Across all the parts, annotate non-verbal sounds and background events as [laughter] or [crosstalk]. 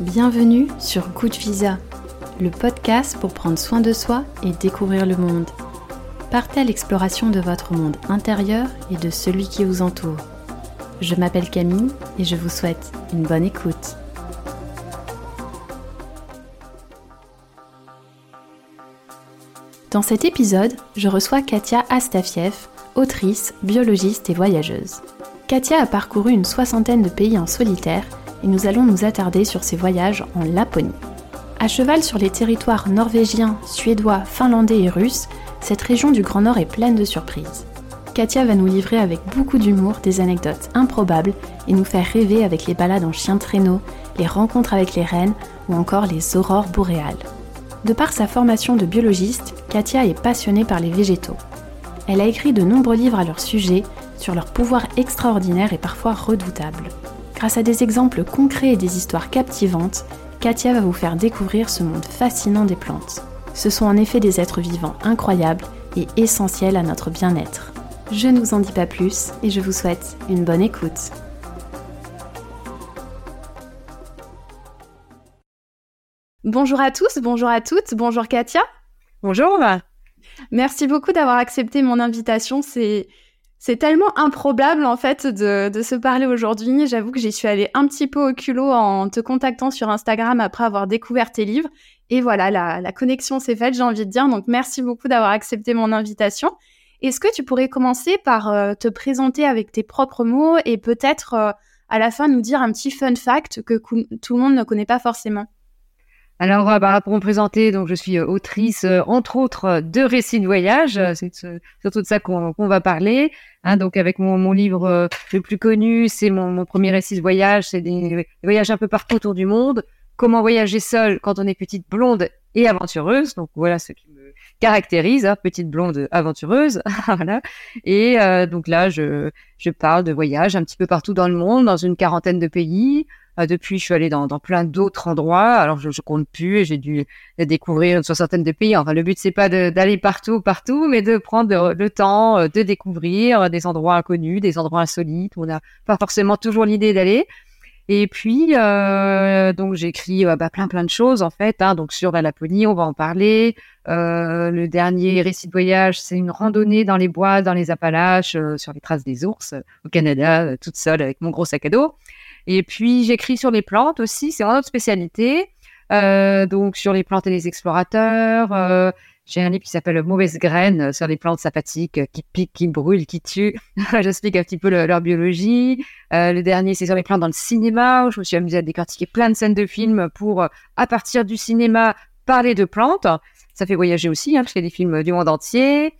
Bienvenue sur Good Visa, le podcast pour prendre soin de soi et découvrir le monde. Partez à l'exploration de votre monde intérieur et de celui qui vous entoure. Je m'appelle Camille et je vous souhaite une bonne écoute. Dans cet épisode, je reçois Katia Astafiev, autrice, biologiste et voyageuse. Katia a parcouru une soixantaine de pays en solitaire et nous allons nous attarder sur ses voyages en Laponie. À cheval sur les territoires norvégiens, suédois, finlandais et russes, cette région du Grand Nord est pleine de surprises. Katia va nous livrer avec beaucoup d'humour des anecdotes improbables et nous faire rêver avec les balades en chien de traîneau, les rencontres avec les reines ou encore les aurores boréales. De par sa formation de biologiste, Katia est passionnée par les végétaux. Elle a écrit de nombreux livres à leur sujet, sur leur pouvoir extraordinaire et parfois redoutable. Grâce à des exemples concrets et des histoires captivantes, Katia va vous faire découvrir ce monde fascinant des plantes. Ce sont en effet des êtres vivants incroyables et essentiels à notre bien-être. Je ne vous en dis pas plus et je vous souhaite une bonne écoute. Bonjour à tous, bonjour à toutes, bonjour Katia. Bonjour. Merci beaucoup d'avoir accepté mon invitation. C'est c'est tellement improbable en fait de, se parler aujourd'hui. J'avoue que j'y suis allée un petit peu au culot en te contactant sur Instagram après avoir découvert tes livres. Et voilà, la, connexion s'est faite, j'ai envie de dire. Donc merci beaucoup d'avoir accepté mon invitation. Est-ce que tu pourrais commencer par euh, te présenter avec tes propres mots et peut-être euh, à la fin nous dire un petit fun fact que tout le monde ne connaît pas forcément? Alors, euh, bah, pour me présenter, donc je suis euh, autrice, euh, entre autres, de récits de voyage. C'est surtout de ça qu'on va parler. Hein, donc, avec mon, livre le plus connu, c'est mon, premier récit de voyage. C'est des, voyages un peu partout autour du monde. Comment voyager seule quand on est petite blonde et aventureuse. Donc, voilà ce qui me caractérise, hein, petite blonde aventureuse. [laughs] voilà. Et donc là, je, parle de voyage un petit peu partout dans le monde, dans une quarantaine de pays. Euh, depuis, je suis allée dans, plein d'autres endroits. Alors, je, je compte plus et j'ai dû découvrir une soixantaine de pays. Enfin, le but, c'est pas d'aller partout, partout, mais de prendre le temps euh, de découvrir des endroits inconnus, des endroits insolites où on n'a pas forcément toujours l'idée d'aller. Et puis, euh, donc euh, bah, plein plein de choses en fait. Hein, donc sur la Laponie, on va en parler. Euh, le dernier récit de voyage, c'est une randonnée dans les bois, dans les Appalaches, sur les traces des ours au Canada, toute seule avec mon gros sac à dos. Et puis j'écris sur les plantes aussi, c'est une autre spécialité. Euh, donc sur les plantes et les explorateurs. Euh, j'ai un livre qui s'appelle Mauvaise graine euh, sur les plantes sympathiques qui piquent, qui brûlent, qui tuent. [laughs] J'explique un petit peu leur biologie. le dernier, c'est sur les plantes dans le cinéma. Où je me suis amusée à décortiquer plein de scènes de films pour, à partir du cinéma, parler de plantes. Ça fait voyager aussi, hein, parce qu'il y des films du monde entier.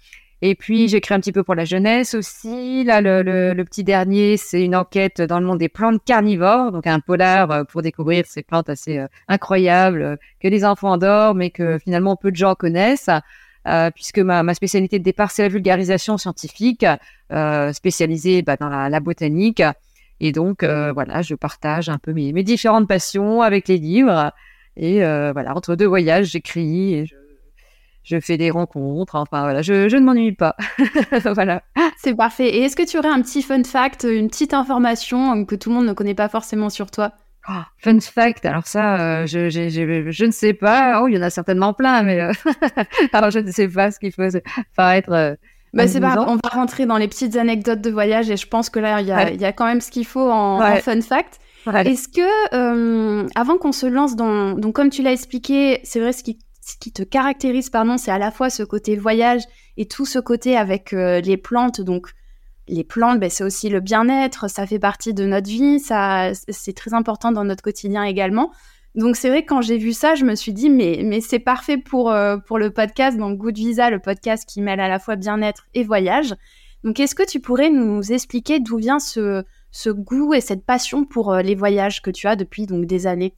Et puis, j'écris un petit peu pour la jeunesse aussi. Là, le, le, petit dernier, c'est une enquête dans le monde des plantes carnivores, donc un polar euh, pour découvrir ces plantes assez euh, incroyables euh, que les enfants adorent, mais que finalement peu de gens connaissent. puisque ma, ma, spécialité de départ, c'est la vulgarisation scientifique, spécialisée bah, dans la, la, botanique. Et donc, voilà, je partage un peu mes, mes, différentes passions avec les livres. Et voilà, entre deux voyages, j'écris et je je fais des rencontres. Enfin voilà, je, je ne m'ennuie pas. [laughs] voilà. C'est parfait. Et est-ce que tu aurais un petit fun fact, une petite information que tout le monde ne connaît pas forcément sur toi? Oh, Fun fact, alors ça, euh, je, je, je, ne sais pas. Oh, il y en a certainement plein, mais euh, [laughs] alors je ne sais pas ce qu'il faut paraître. Euh, bah, c'est pas, on va rentrer dans les petites anecdotes de voyage et je pense que là, il y a, y a quand même ce qu'il faut en, en, fun fact. Est-ce que, avant qu'on se lance dans, donc comme tu l'as expliqué, c'est vrai ce qui ce qui te caractérise, pardon, c'est à la fois ce côté voyage et tout ce côté avec euh, les plantes. Donc, les plantes, ben, c'est aussi le bien-être, ça fait partie de notre vie, ça, c'est très important dans notre quotidien également. Donc, c'est vrai que quand j'ai vu ça, je me suis dit, mais, mais c'est parfait pour, euh, pour le podcast, donc Good Visa, le podcast qui mêle à la fois bien-être et voyage. Donc, est-ce que tu pourrais nous expliquer d'où vient ce, ce goût et cette passion pour euh, les voyages que tu as depuis donc des années?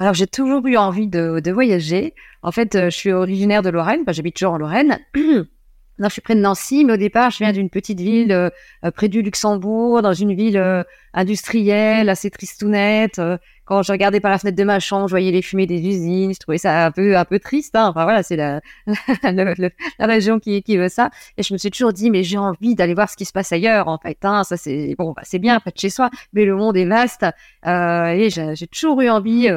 Alors, j'ai toujours eu envie de, de, voyager. En fait, euh, je suis originaire de Lorraine, j'habite toujours en Lorraine. [clears throat] non, je suis près de Nancy, mais au départ, je viens d'une petite ville euh, euh, près du Luxembourg, dans une ville euh, industrielle, assez tristounette. quand je regardais par la fenêtre de ma chambre, je voyais les fumées des usines. Je trouvais ça un peu, un peu triste. Hein. Enfin voilà, c'est la, [laughs] la, région qui, qui veut ça. Et je me suis toujours dit, mais j'ai envie d'aller voir ce qui se passe ailleurs. En fait, hein. ça c'est bon, bah, c'est bien près de chez soi, mais le monde est vaste. et j'ai toujours eu envie.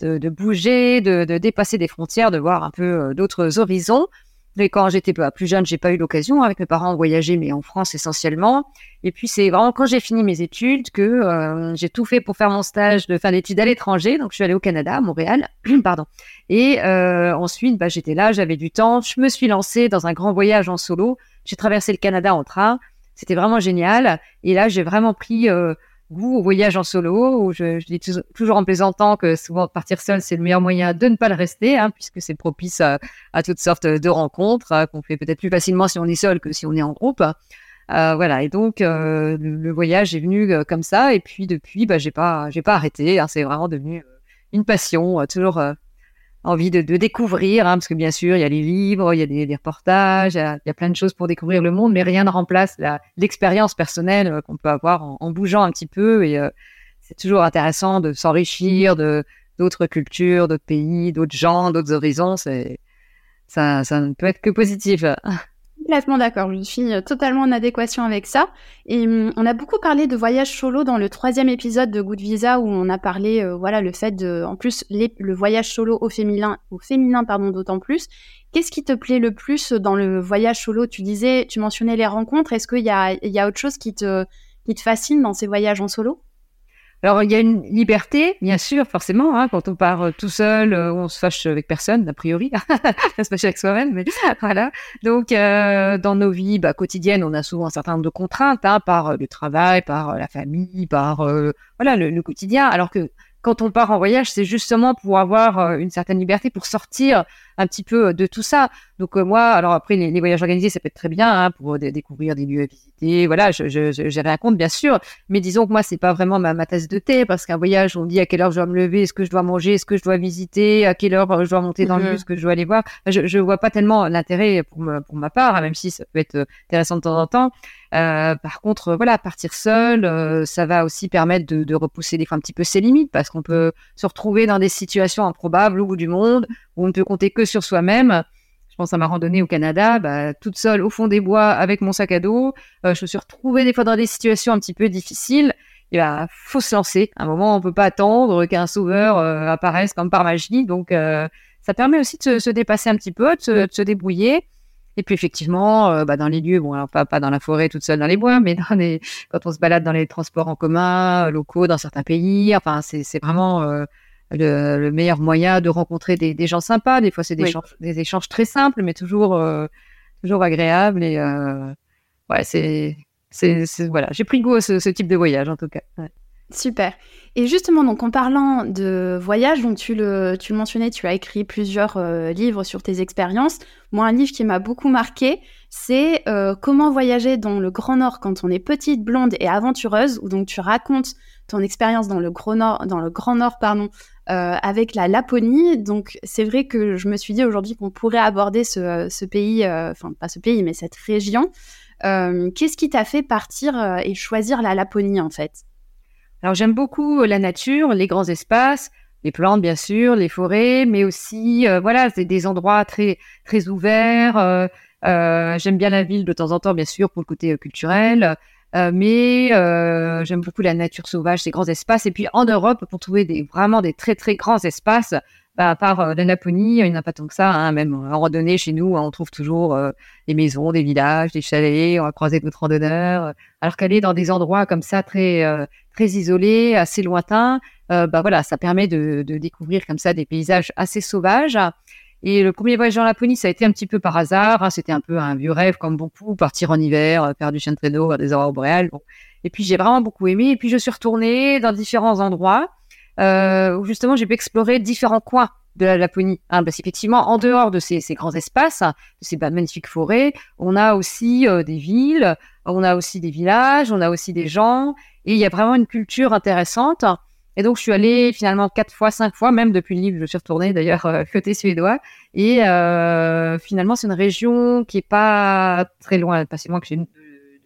De, de, bouger, de, de, dépasser des frontières, de voir un peu d'autres horizons. Mais quand j'étais plus jeune, j'ai pas eu l'occasion. Avec mes parents, voyager, mais en France essentiellement. Et puis c'est vraiment quand j'ai fini mes études que euh, j'ai tout fait pour faire mon stage de fin d'études à l'étranger. Donc je suis allée au Canada, à Montréal, [clears throat] pardon. Et euh, ensuite, bah, j'étais là, j'avais du temps. Je me suis lancée dans un grand voyage en solo. J'ai traversé le Canada en train. C'était vraiment génial. Et là, j'ai vraiment pris euh, goût au voyage en solo, où je, dis toujours en plaisantant que souvent partir seul, c'est le meilleur moyen de ne pas le rester, hein, puisque c'est propice à, toutes sortes de rencontres hein, qu'on fait peut-être plus facilement si on est seul que si on est en groupe. Euh, voilà, et donc euh, le, voyage est venu euh, comme ça, et puis depuis, bah, j'ai pas, j'ai pas arrêté. Hein, c'est vraiment devenu une passion, toujours envie de, découvrir, hein, parce que bien sûr, il y a les livres, il y a des, reportages, il y a, plein de choses pour découvrir le monde, mais rien ne remplace l'expérience personnelle euh, qu'on peut avoir en, bougeant un petit peu. Et euh, c'est toujours intéressant de s'enrichir de d'autres cultures, d'autres pays, d'autres gens, d'autres horizons. Ça, ça ne peut être que positif. [laughs] Complètement d'accord, je suis euh, totalement en adéquation avec ça. Et hum, on a beaucoup parlé de voyage solo dans le troisième épisode de Good Visa où on a parlé, euh, voilà, le fait de, en plus, le voyage solo au féminin, au féminin, pardon, d'autant plus. Qu'est-ce qui te plaît le plus dans le voyage solo? Tu disais, tu mentionnais les rencontres. Est-ce qu'il y a, il y a autre chose qui te, qui te fascine dans ces voyages en solo? Alors, il y a une liberté, bien sûr, forcément. Hein, quand on part euh, tout seul, euh, on se fâche avec personne, a priori. [laughs] on se fâche avec soi-même, mais [laughs] voilà. Donc, euh, dans nos vies bah, quotidiennes, on a souvent un certain nombre de contraintes hein, par le travail, par la famille, par voilà le, le, quotidien. Alors que quand on part en voyage, c'est justement pour avoir une certaine liberté, pour sortir un petit peu de tout ça. Donc euh, moi, alors après les, voyages organisés, ça peut être très bien hein, pour découvrir des lieux à visiter. Voilà, je, je, j'ai rien contre bien sûr, mais disons que moi c'est pas vraiment ma, ma tasse de thé parce qu'un voyage, on dit à quelle heure je dois me lever, est-ce que je dois manger, est-ce que je dois visiter, à quelle heure euh, je dois monter dans le mhm. bus, que je dois aller voir. Je, je vois pas tellement l'intérêt pour, pour ma part, hein, même si ça peut être euh, intéressant de temps en temps. Euh, par contre, voilà, partir seul, ça va aussi permettre de, de, repousser des fois un petit peu ses limites parce qu'on peut se retrouver dans des situations improbables au bout du monde où on ne peut compter que sur soi-même. Je pense à ma randonnée au Canada, bah, toute seule au fond des bois avec mon sac à dos. Euh, je me suis retrouvée des fois dans des situations un petit peu difficiles. Il bah, faut se lancer. À un moment, on peut pas attendre qu'un sauveur euh, apparaisse comme par magie. Donc, euh, ça permet aussi de se, dépasser un petit peu, de se, débrouiller. Et puis effectivement, bah, dans les lieux, bon, alors pas, dans la forêt toute seule dans les bois, mais quand on se balade dans les transports en commun locaux dans certains pays, enfin c'est vraiment le, meilleur moyen de rencontrer des, gens sympas. Des fois, c'est des, des, échanges très simples, mais toujours, euh, toujours agréables. Et euh, ouais, c'est, c'est, voilà, j'ai pris goût à ce, type de voyage en tout cas. Super. Et justement, donc en parlant de voyage, donc tu le, tu le mentionnais, tu as écrit plusieurs euh, livres sur tes expériences. Moi, un livre qui m'a beaucoup marqué, c'est Comment voyager dans le Grand Nord quand on est petite, blonde et aventureuse, où donc tu racontes ton expérience dans le Grand Nord, dans le Grand Nord, pardon, euh, avec la Laponie. Donc c'est vrai que je me suis dit aujourd'hui qu'on pourrait aborder ce, pays, euh, enfin pas ce pays, mais cette région. Euh, qu'est-ce qui t'a fait partir et choisir la Laponie en fait? Alors j'aime beaucoup la nature, les grands espaces, les plantes bien sûr, les forêts, mais aussi voilà des endroits très très ouverts. j'aime bien la ville de temps en temps bien sûr pour le côté culturel. Euh, mais euh, j'aime beaucoup la nature sauvage, ces grands espaces. Et puis en Europe, pour trouver des, vraiment des très très grands espaces, bah, à part euh, la il n'y en a pas tant que ça. Hein, même en randonnée, chez nous, on trouve toujours des maisons, des villages, des chalets. On va croiser d'autres randonneurs. alors qu'aller dans des endroits comme ça, très très isolés, assez lointains, bah voilà, ça permet de, de, découvrir comme ça des paysages assez sauvages. Et le premier voyage en Laponie, ça a été un petit peu par hasard. Hein. C'était un peu un vieux rêve, comme beaucoup, partir en hiver, euh, faire du chien de traîneau, vers des aurores boréales. Et puis j'ai vraiment beaucoup aimé. Et puis je suis retournée dans différents endroits euh, où justement j'ai pu explorer différents coins de la Laponie. Hein, parce qu'effectivement, en dehors de ces, grands espaces, de ces magnifiques forêts, on a aussi euh, des villes, on a aussi des villages, on a aussi des gens. Et il y a vraiment une culture intéressante. Et donc, je suis allée finalement quatre fois, cinq fois, même depuis le livre, je suis retournée d'ailleurs euh, côté suédois. Et euh, finalement, c'est une région qui est pas très loin, pas si loin que chez, de,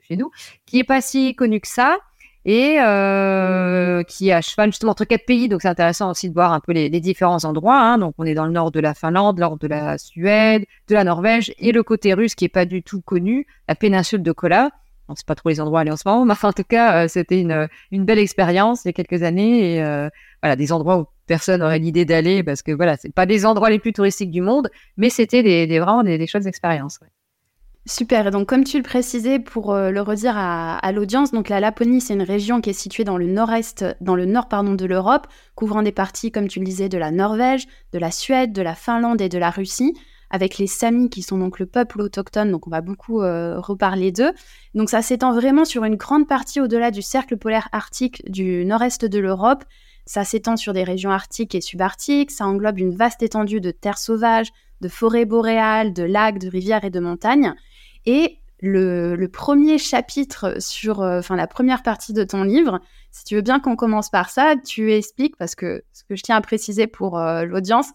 chez nous, qui est pas si connue que ça et euh, qui est à cheval justement entre quatre pays. Donc, c'est intéressant aussi de voir un peu les, différents endroits. Hein. Donc, on est dans le nord de la Finlande, nord de la Suède, de la Norvège et le côté russe qui est pas du tout connu, la péninsule de Kola on sait pas trop les endroits à aller en ce moment, mais en tout cas, euh, c'était une, une belle expérience il y a quelques années et euh, voilà des endroits où personne n'aurait l'idée d'aller parce que voilà, c'est pas des endroits les plus touristiques du monde, mais c'était des, vraiment des, des chouettes expériences. Super. Et donc, comme tu le précisais, pour euh, le redire à, à l'audience, donc la Laponie, c'est une région qui est située dans le nord-est, dans le nord pardon de l'Europe, couvrant des parties, comme tu le disais, de la Norvège, de la Suède, de la Finlande et de la Russie avec les Samis qui sont donc le peuple autochtone, donc on va beaucoup euh, reparler d'eux. Donc ça s'étend vraiment sur une grande partie au-delà du cercle polaire arctique du nord-est de l'Europe. Ça s'étend sur des régions arctiques et subarctiques, ça englobe une vaste étendue de terres sauvages, de forêts boréales, de lacs, de rivières et de montagnes. Et le, premier chapitre sur, euh, enfin la première partie de ton livre, si tu veux bien qu'on commence par ça, tu expliques, parce que ce que je tiens à préciser pour euh, l'audience,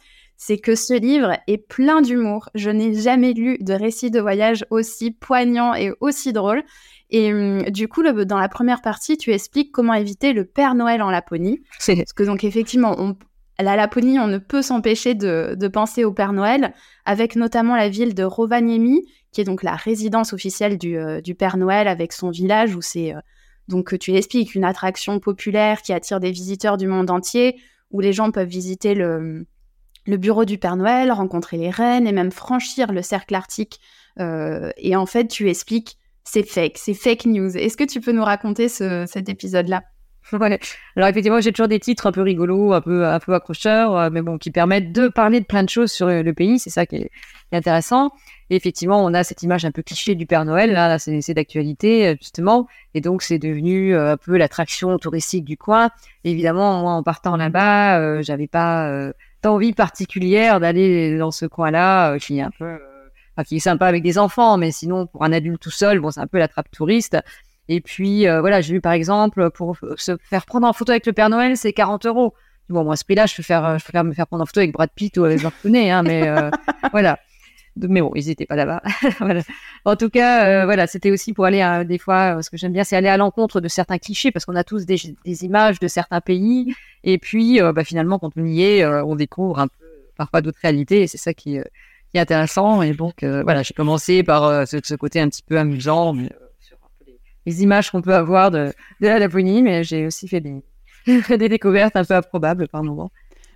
c'est que ce livre est plein d'humour. Je n'ai jamais lu de récit de voyage aussi poignant et aussi drôle. Et hum, du coup, dans la première partie, tu expliques comment éviter le Père Noël en Laponie. [laughs] Parce que donc effectivement, on, la Laponie, on ne peut s'empêcher de, penser au Père Noël, avec notamment la ville de Rovaniemi, qui est donc la résidence officielle du, euh, Père Noël, avec son village où c'est euh, donc tu expliques une attraction populaire qui attire des visiteurs du monde entier, où les gens peuvent visiter le, le bureau du Père Noël, rencontrer les reines et même franchir le cercle arctique. Euh, et en fait, tu expliques, c'est fake, c'est fake news. Est-ce que tu peux nous raconter cet épisode-là? [laughs] Alors effectivement, j'ai toujours des titres un peu rigolos, un peu un peu accrocheurs, euh, mais bon, qui permettent de parler de plein de choses sur le pays. C'est ça qui est, intéressant. Et effectivement, on a cette image un peu cliché du Père Noël. Là, c'est d'actualité euh, justement, et donc c'est devenu un peu l'attraction touristique du coin. évidemment, moi, en partant là-bas, j'avais pas envie particulière d'aller dans ce coin-là, euh, qui est un peu, euh, qui est sympa avec des enfants, mais sinon pour un adulte tout seul, bon, c'est un peu la trappe touriste. Et puis euh, voilà, j'ai vu par exemple pour se faire prendre en photo avec le Père Noël, c'est 40 euros. Bon, moi, à ce prix-là, je faire, je peux me faire prendre en photo avec Brad Pitt ou avec George hein, mais [laughs] voilà mais bon, ils n'étaient pas là-bas. [laughs] voilà. En tout cas, euh, voilà, c'était aussi pour aller à, des fois, euh, ce que j'aime bien, c'est aller à l'encontre de certains clichés, parce qu'on a tous des, des, images de certains pays, et puis euh, bah, finalement, quand on y est, on découvre un peu parfois d'autres réalités, et c'est ça qui, qui, est intéressant. Et donc, voilà, j'ai commencé par ce, ce, côté un petit peu amusant, mais, sur les, les, images qu'on peut avoir de, de la Laponie, mais j'ai aussi fait des, [laughs] des découvertes un peu improbables par moments.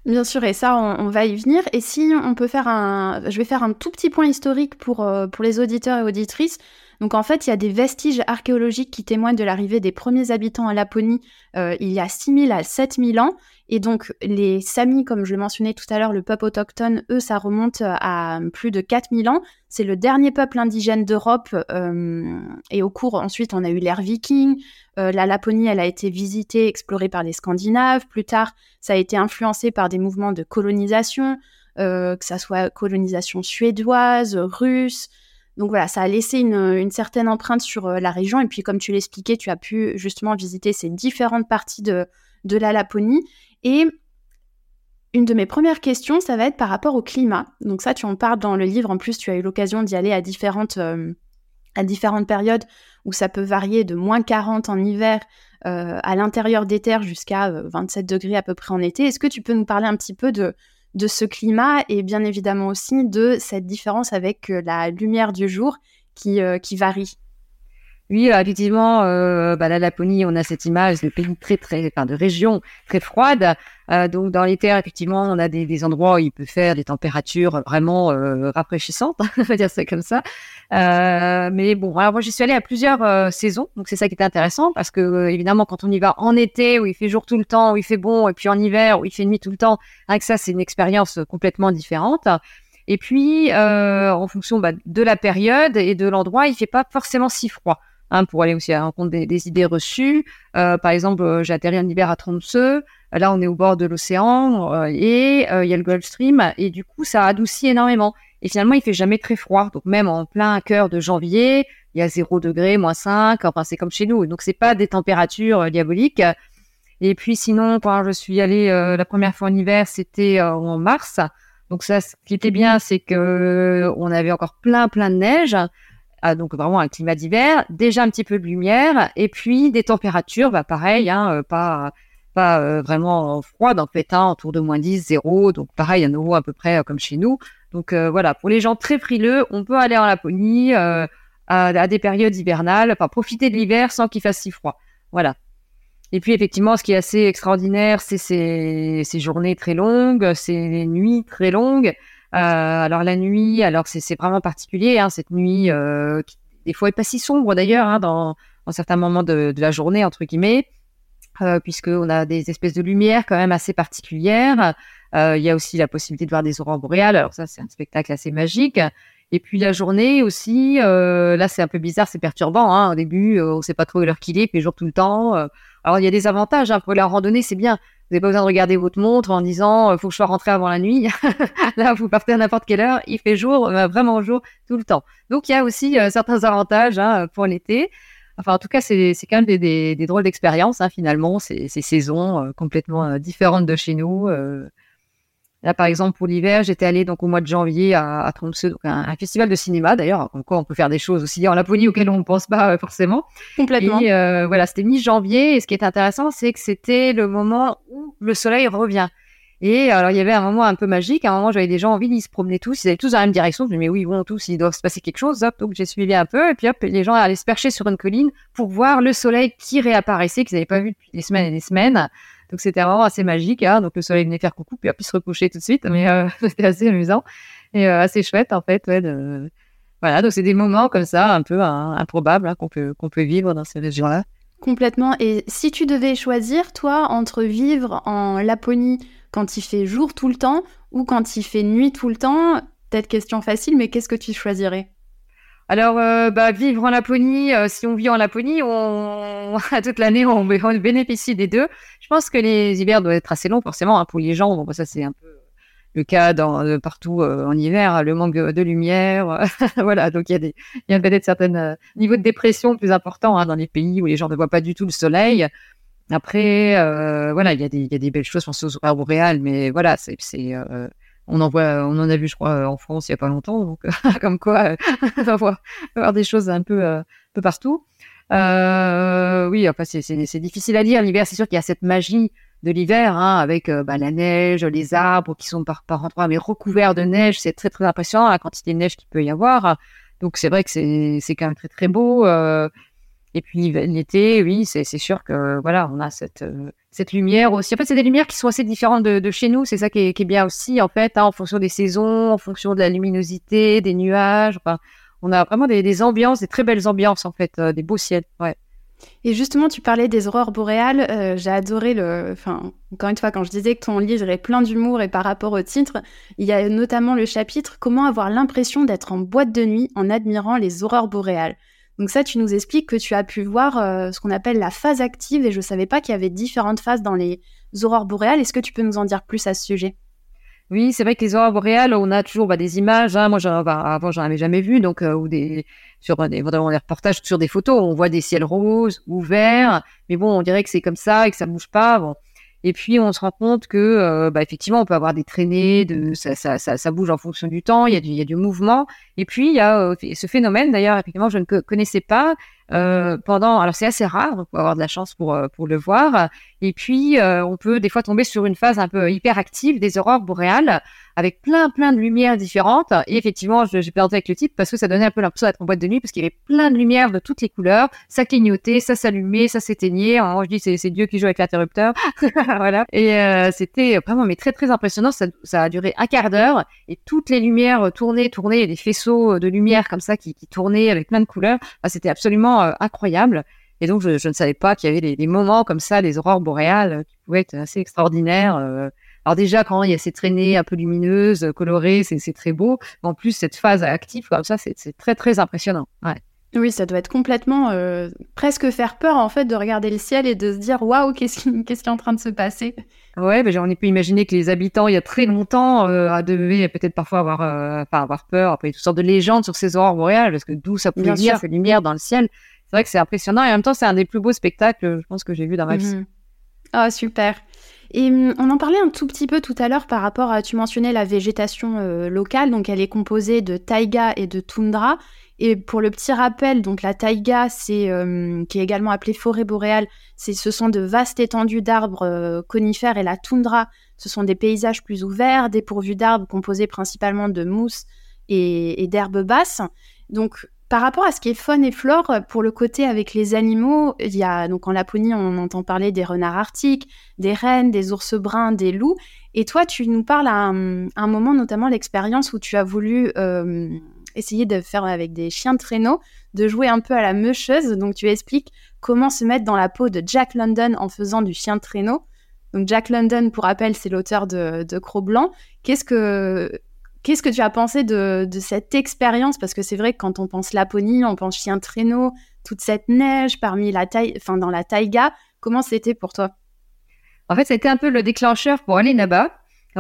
Bien sûr, et ça, on, va y venir. Et si on peut faire un... Je vais faire un tout petit point historique pour, euh, pour les auditeurs et auditrices. Donc en fait, il y a des vestiges archéologiques qui témoignent de l'arrivée des premiers habitants à Laponie euh, il y a 6000 à 7000 ans. Et donc les Samis, comme je le mentionnais tout à l'heure, le peuple autochtone, eux, ça remonte à plus de 4000 ans. C'est le dernier peuple indigène d'Europe. Euh, et au cours, ensuite, on a eu l'ère viking. Euh, la Laponie, elle a été visitée, explorée par les Scandinaves. Plus tard, ça a été influencé par des mouvements de colonisation, que ça soit colonisation suédoise, russe. Donc voilà, ça a laissé une, certaine empreinte sur euh, la région. Et puis, comme tu l'expliquais, tu as pu justement visiter ces différentes parties de, de la Laponie. Et une de mes premières questions, ça va être par rapport au climat. Donc ça, tu en parles dans le livre. En plus, tu as eu l'occasion d'y aller à différentes, euh, à différentes périodes où ça peut varier de moins 40 en hiver euh, à l'intérieur des terres jusqu'à 27 degrés à peu près en été. Est-ce que tu peux nous parler un petit peu de, de ce climat et bien évidemment aussi de cette différence avec euh, la lumière du jour qui, euh, qui varie. Oui, effectivement, euh, bah, la Laponie, on a cette image de pays très, très, de région très froide. Euh, donc, dans les terres, effectivement, on a des, des, endroits où il peut faire des températures vraiment euh, rafraîchissantes, [laughs] on va dire ça comme ça. Euh, mais bon, alors moi, j'y suis allée à plusieurs euh, saisons, donc c'est ça qui était intéressant parce que euh, évidemment, quand on y va en été où il fait jour tout le temps, où il fait bon, et puis en hiver où il fait nuit tout le temps, avec ça, c'est une expérience complètement différente. Et puis, en fonction bah, de la période et de l'endroit, il fait pas forcément si froid. Hein, pour aller aussi à la rencontre des, idées reçues. Euh, par exemple, euh, j'ai atterri en hiver à Tromsø. Là, on est au bord de l'océan euh, et il y a le Gulf Stream et du coup, ça adoucit énormément. Et finalement, il fait jamais très froid. Donc même en plein cœur de janvier, il y a 0 degré, moins 5. Enfin, c'est comme chez nous. Donc c'est pas des températures diaboliques. Et puis sinon, quand je suis allée la première fois en hiver, c'était en mars. Donc ça, ce qui était bien, c'est que on avait encore plein, plein de neige. Ah, donc vraiment un climat d'hiver, déjà un petit peu de lumière, et puis des températures, bah pareil, hein, pas pas euh, vraiment froide en fait, hein, autour de moins 10, 0. Donc pareil, à nouveau à peu près euh, comme chez nous. Donc euh, voilà, pour les gens très frileux, on peut aller en Laponie à, à, des périodes hivernales, enfin profiter de l'hiver sans qu'il fasse si froid. Voilà. Et puis effectivement, ce qui est assez extraordinaire, c'est ces, ces journées très longues, ces nuits très longues. Alors la nuit, alors c'est vraiment particulier, hein, cette nuit qui des fois est pas si sombre d'ailleurs hein, dans, dans certains moments de, de, la journée entre guillemets euh, puisqu'on a des espèces de lumière quand même assez particulières. Euh, il y a aussi la possibilité de voir des aurores boréales. Alors ça, c'est un spectacle assez magique. Et puis la journée aussi, euh, là c'est un peu bizarre, c'est perturbant. Hein. Au début, euh, on sait pas trop l'heure qu'il est, puis jour tout le temps. Euh. Alors il y a des avantages hein. pour la randonnée, c'est bien. Vous n'avez pas besoin de regarder votre montre en disant il faut que je sois rentré avant la nuit. [laughs] là, vous partez à n'importe quelle heure, il fait jour, vraiment jour tout le temps. Donc il y a aussi certains avantages hein, pour l'été. Enfin, en tout cas, c'est quand même des, drôles d'expériences, hein, finalement, ces, ces saisons euh, complètement euh, différentes de chez nous. Euh. Là, par exemple, pour l'hiver, j'étais allée donc au mois de janvier à, à Tromsø, donc un, festival de cinéma d'ailleurs, comme quoi on peut faire des choses aussi en Laponie auxquelles on ne pense pas forcément. Complètement. Et voilà, c'était mi-janvier, et ce qui est intéressant, c'est que c'était le moment où le soleil revient. Et alors, il y avait un moment un peu magique. À un moment, j'avais des gens envie, ils se promenaient tous, ils allaient tous dans la même direction. Je me dis, mais oui, bon, tous, il doit se passer quelque chose. Hop, donc j'ai suivi un peu. Et puis, hop, les gens allaient se percher sur une colline pour voir le soleil qui réapparaissait, qu'ils n'avaient pas vu depuis des semaines et des semaines. Donc, c'était vraiment assez magique. Hein. Donc, le soleil venait faire coucou, puis hop, il se recouchait tout de suite. Mais euh, [laughs] c'était assez amusant et euh, assez chouette, en fait. Ouais. Voilà, donc c'est des moments comme ça, un peu hein, improbables, hein, qu'on peut, qu'on peut vivre dans ces régions-là. Complètement. Et si tu devais choisir, toi, entre vivre en Laponie quand il fait jour tout le temps ou quand il fait nuit tout le temps Peut-être question facile, mais qu'est-ce que tu choisirais? Alors, euh, bah, vivre en Laponie, euh, si on vit en Laponie, on, [laughs] toute l'année, on, bénéficie des deux. Je pense que les hivers doivent être assez longs, forcément, hein, pour les gens. Bon, bah, ça, c'est un peu le cas dans, euh, partout en hiver, le manque de lumière. [laughs] voilà, donc il y a, y a peut-être certains niveaux de dépression plus importants hein, dans les pays où les gens ne voient pas du tout le soleil. Après, euh, voilà, il y, y a des belles choses, je pense aux boréales, mais voilà, c'est, euh, on en voit, on en a vu, je crois, en France il y a pas longtemps, donc [laughs] comme quoi, [laughs] on va voir, voir, des choses un peu, euh, peu partout. Euh, oui, enfin, c'est, difficile à dire. L'hiver, c'est sûr qu'il y a cette magie de l'hiver, hein, avec euh, bah, la neige, les arbres qui sont par, par endroits mais recouverts de neige. C'est très très impressionnant la quantité de neige qu'il peut y avoir. Donc c'est vrai que c'est, c'est quand même très très beau. Euh, et puis l'été, oui, c'est sûr que voilà, on a cette, euh, cette lumière aussi. En fait, c'est des lumières qui sont assez différentes de, chez nous. C'est ça qui est, bien aussi, en fait, hein, en fonction des saisons, en fonction de la luminosité, des nuages. Enfin, on a vraiment des, des ambiances, des très belles ambiances, en fait, euh, des beaux ciels. Ouais. Et justement, tu parlais des aurores boréales. Euh, J'ai adoré le. Enfin, encore une fois, quand je disais que ton livre est plein d'humour et par rapport au titre, il y a notamment le chapitre Comment avoir l'impression d'être en boîte de nuit en admirant les aurores boréales. Donc ça, tu nous expliques que tu as pu voir euh, ce qu'on appelle la phase active et je ne savais pas qu'il y avait différentes phases dans les aurores boréales. Est-ce que tu peux nous en dire plus à ce sujet? Oui, c'est vrai que les aurores boréales, on a toujours bah, des images. Hein. Moi, j'en, bah, avant, j'en avais jamais vu, donc euh, ou des sur des, vraiment des reportages sur des photos. On voit des ciels roses ou verts, mais bon, on dirait que c'est comme ça et que ça bouge pas. Et puis on se rend compte que, euh, bah, effectivement, on peut avoir des traînées, de, ça, ça, ça, ça, bouge en fonction du temps, il y a du, y a du mouvement. Et puis il y a euh, ce phénomène, d'ailleurs, effectivement, je ne connaissais pas euh, pendant. Alors c'est assez rare, on avoir de la chance pour euh, pour le voir. Et puis on peut des fois tomber sur une phase un peu hyper active des aurores boréales avec plein, plein de lumières différentes. Et effectivement, j'ai planté avec le type parce que ça donnait un peu l'impression d'être en boîte de nuit parce qu'il y avait plein de lumières de toutes les couleurs. Ça clignotait, ça s'allumait, ça s'éteignait. Moi, je dis, c'est Dieu qui joue avec l'interrupteur. [laughs] voilà. Et euh, c'était vraiment, mais très, très impressionnant. Ça, ça, a duré un quart d'heure et toutes les lumières tournaient, tournaient. A des faisceaux de lumière comme ça qui, qui tournaient avec plein de couleurs. c'était absolument euh, incroyable. Et donc, je, ne savais pas qu'il y avait des, moments comme ça, des aurores boréales qui pouvaient être assez extraordinaires. Euh, alors déjà, quand il y a ces traînées un peu lumineuses, colorées, c'est très beau. En plus, cette phase active comme ça, c'est très très impressionnant. Oui, ça doit être complètement euh, presque faire peur en fait de regarder le ciel et de se dire waouh, qu'est-ce qui, qui, est en train de se passer? Ouais, ben, on pu imaginer que les habitants il y a très longtemps euh, devaient peut-être parfois avoir, euh, avoir peur. Après, il y a toutes sortes de légendes sur ces aurores boréales parce que d'où ça pouvait venir cette lumière dans le ciel. C'est vrai que c'est impressionnant et en même temps c'est un des plus beaux spectacles, je pense que j'ai vu dans ma vie. Ah, super. Et hum, on en parlait un tout petit peu tout à l'heure par rapport à, tu mentionnais la végétation euh, locale, donc elle est composée de taïga et de toundra. Et pour le petit rappel, donc la taïga, c'est hum, qui est également appelée forêt boréale, c'est ce sont de vastes étendues d'arbres euh, conifères et la toundra, ce sont des paysages plus ouverts, dépourvus d'arbres composés principalement de mousse et, d'herbes basses. Donc par rapport à ce qui est faune et flore, pour le côté avec les animaux, il y a donc en Laponie, on entend parler des renards arctiques, des rennes, des ours bruns, des loups. Et toi, tu nous parles à un, moment, notamment l'expérience où tu as voulu euh, essayer de faire avec des chiens de traîneau, de jouer un peu à la meucheuse. Donc tu expliques comment se mettre dans la peau de Jack London en faisant du chien de traîneau. Donc Jack London, pour rappel, c'est l'auteur de, de Croc Blanc. Qu'est-ce que Qu'est-ce que tu as pensé de, cette expérience? Parce que c'est vrai que quand on pense Laponie, on pense chien traîneau, toute cette neige parmi la taille, enfin dans la taïga. Comment c'était pour toi? En fait, c'était un peu le déclencheur pour aller là-bas.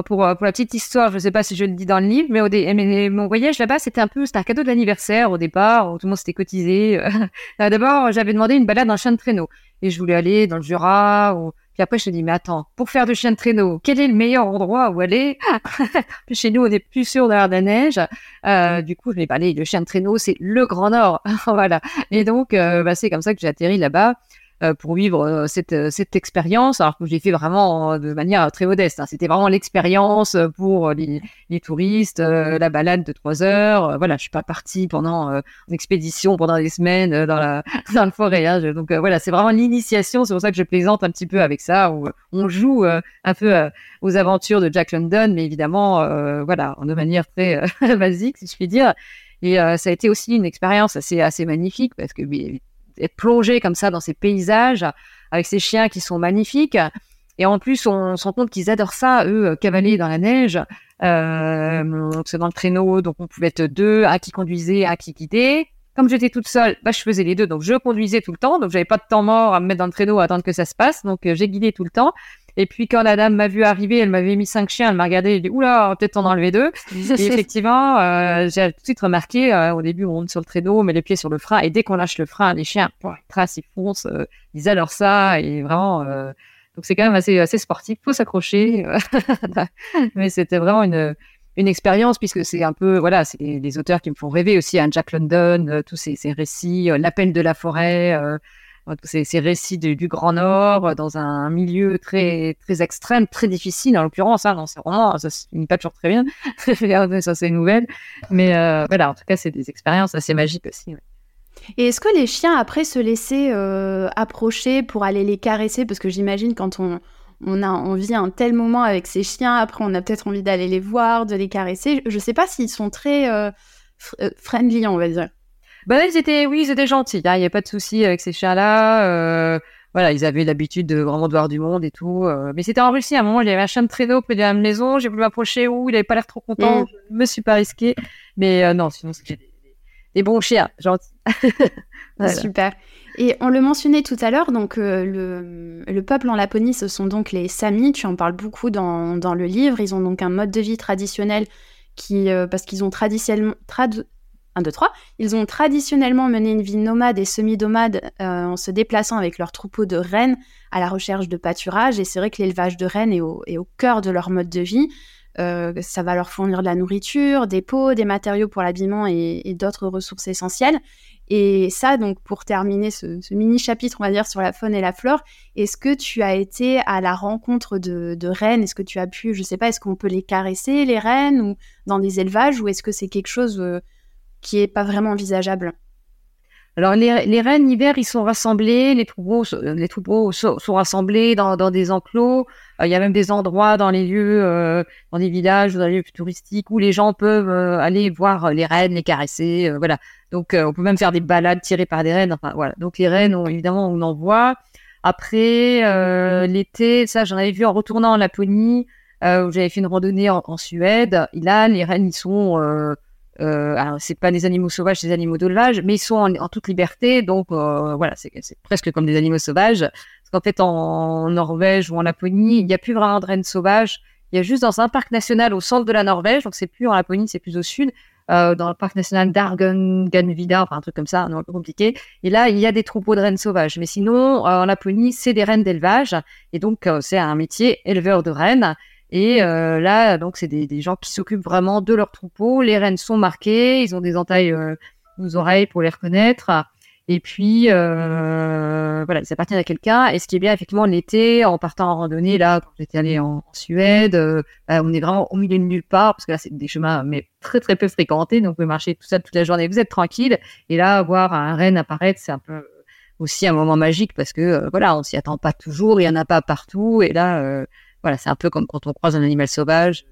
Pour, euh, pour, la petite histoire, je ne sais pas si je le dis dans le livre, mais, au mon voyage là-bas, c'était un peu, c'était un cadeau d'anniversaire au départ, où tout le monde s'était cotisé. [laughs] D'abord, j'avais demandé une balade en chien de traîneau, et je voulais aller dans le Jura, ou puis après, je me dis, mais attends, pour faire du chien de traîneau, quel est le meilleur endroit où aller? [laughs] Chez nous, on est plus sûr d'avoir de la neige. Euh, du coup, je me dis, bah, allez, le chien de traîneau, c'est le Grand Nord. [laughs] voilà. Et donc, euh, bah, c'est comme ça que j'ai atterri là-bas. Euh, pour vivre euh, cette, euh, cette expérience, alors que j'ai fait vraiment de manière très modeste. Hein. C'était vraiment l'expérience pour les, les touristes, la balade de trois heures. voilà, je suis pas partie pendant une expédition pendant des semaines dans la [laughs] dans le forêt. Hein. donc voilà, c'est vraiment l'initiation. C'est pour ça que je plaisante un petit peu avec ça, où on joue un peu aux aventures de Jack London, mais évidemment, voilà, de manière très [laughs] basique, si je puis dire. Et ça a été aussi une expérience assez assez magnifique parce que être plongé comme ça dans ces paysages avec ces chiens qui sont magnifiques. Et en plus, on se rend compte qu'ils adorent ça, eux, cavaler dans la neige. Euh, c'est dans le traîneau, donc on pouvait être deux, un qui conduisait, un qui guidait. Comme j'étais toute seule, bah, je faisais les deux, donc je conduisais tout le temps, donc j'avais pas de temps mort à me mettre dans le traîneau à attendre que ça se passe, donc euh, j'ai guidé tout le temps. Et puis quand la dame m'a vu arriver, elle m'avait mis cinq chiens, elle m'a regardé, elle dit oula, peut-être en enlever deux. [laughs] et effectivement, euh, j'ai tout de suite remarqué, euh, au début on monte sur le traîneau, on met les pieds sur le frein, et dès qu'on lâche le frein, les chiens, ils tracent, ils foncent, euh, ils adorent ça, et vraiment. donc c'est quand même assez, assez sportif, faut s'accrocher. [laughs] Mais c'était vraiment une, une expérience puisque c'est un peu voilà c'est les auteurs qui me font rêver aussi hein, Jack London tous ces, ces récits l'appel de la forêt ces, ces récits du, Grand Nord dans un milieu très très extrême, très difficile en l'occurrence. Hein, c'est vraiment ça se finit pas toujours très bien. [laughs] ça c'est nouvelle, mais euh, voilà. En tout cas, c'est des expériences assez magiques aussi. Et est-ce que les chiens après se laissaient euh, approcher pour aller les caresser? Parce que j'imagine quand on, on a envie un tel moment avec ces chiens, après on a peut-être envie d'aller les voir, de les caresser. Je sais pas s'ils sont très euh, friendly, on va dire. Ben, ils étaient, oui, ils étaient gentils. Hein. Il n'y a pas de souci avec ces chats-là. Euh, voilà, ils avaient l'habitude de vraiment de voir du monde et tout. Euh. mais c'était en Russie. À un moment, il y avait un chien de traîneau près de la maison. J'ai voulu m'approcher où il n'avait pas l'air trop content. Mm. Je me suis pas risquée. Mais euh, non, sinon, c'était des, bons chiens, gentils. [laughs] Super. Et on le mentionnait tout à l'heure, donc le, le, peuple en Laponie, ce sont donc les Samis. Tu en parles beaucoup dans, dans le livre. Ils ont donc un mode de vie traditionnel qui, parce qu'ils ont traditionnellement, trad, 1, 2, 3. Ils ont traditionnellement mené une vie nomade et semi-nomade euh, en se déplaçant avec leurs troupeaux de rennes à la recherche de pâturage. Et c'est vrai que l'élevage de rennes est au, cœur de leur mode de vie. Euh, ça va leur fournir de la nourriture, des peaux, des matériaux pour l'habillement et, d'autres ressources essentielles. Et ça, donc, pour terminer ce, mini chapitre, on va dire, sur la faune et la flore, est-ce que tu as été à la rencontre de, rennes? Est-ce que tu as pu, je sais pas, est-ce qu'on peut les caresser, les rennes, ou dans des élevages, ou est-ce que c'est quelque chose euh, qui est pas vraiment envisageable. Alors les, les rennes hiver, ils sont rassemblés, les troupeaux, les troupeaux sont, rassemblés dans, des enclos. Euh, il y a même des endroits dans les lieux, euh, dans des villages, dans des lieux touristiques où les gens peuvent euh, aller voir les rennes, les caresser, voilà. Donc on peut même faire des balades tirées par des rennes. Enfin voilà. Donc les rennes, on, évidemment, on en voit. Après l'été, ça j'en avais vu en retournant en Laponie, où j'avais fait une randonnée en, en Suède. Et là, les rennes, ils sont euh, alors c'est pas des animaux sauvages, c'est des animaux d'élevage, mais ils sont en, toute liberté, donc euh, voilà, c'est presque comme des animaux sauvages. Parce qu'en fait, en, Norvège ou en Laponie, il n'y a plus vraiment de rennes sauvages. Il y a juste dans un parc national au centre de la Norvège, donc c'est plus en Laponie, c'est plus au sud, euh, dans le parc national d'Argon-Ganvida, enfin un truc comme ça, un peu compliqué. Et là, il y a des troupeaux de rennes sauvages. Mais sinon, en Laponie, c'est des rennes d'élevage. Et donc, c'est un métier éleveur de rennes. Et là, donc, c'est des, gens qui s'occupent vraiment de leurs troupeaux. Les rennes sont marquées, ils ont des entailles aux oreilles pour les reconnaître. Et puis, euh, voilà, ils appartiennent à quelqu'un. Et ce qui est bien, effectivement, l'été, en partant en randonnée, là, quand j'étais allée en, Suède, euh, bah, on est vraiment au milieu de nulle part, parce que là, c'est des chemins, mais très, très peu fréquentés. Donc, vous pouvez marcher tout ça toute la journée. Vous êtes tranquille. Et là, voir un renne apparaître, c'est un peu aussi un moment magique, parce que, euh, voilà, on s'y attend pas toujours, il y en a pas partout. Et là, euh, voilà, c'est un peu comme quand on croise un animal sauvage.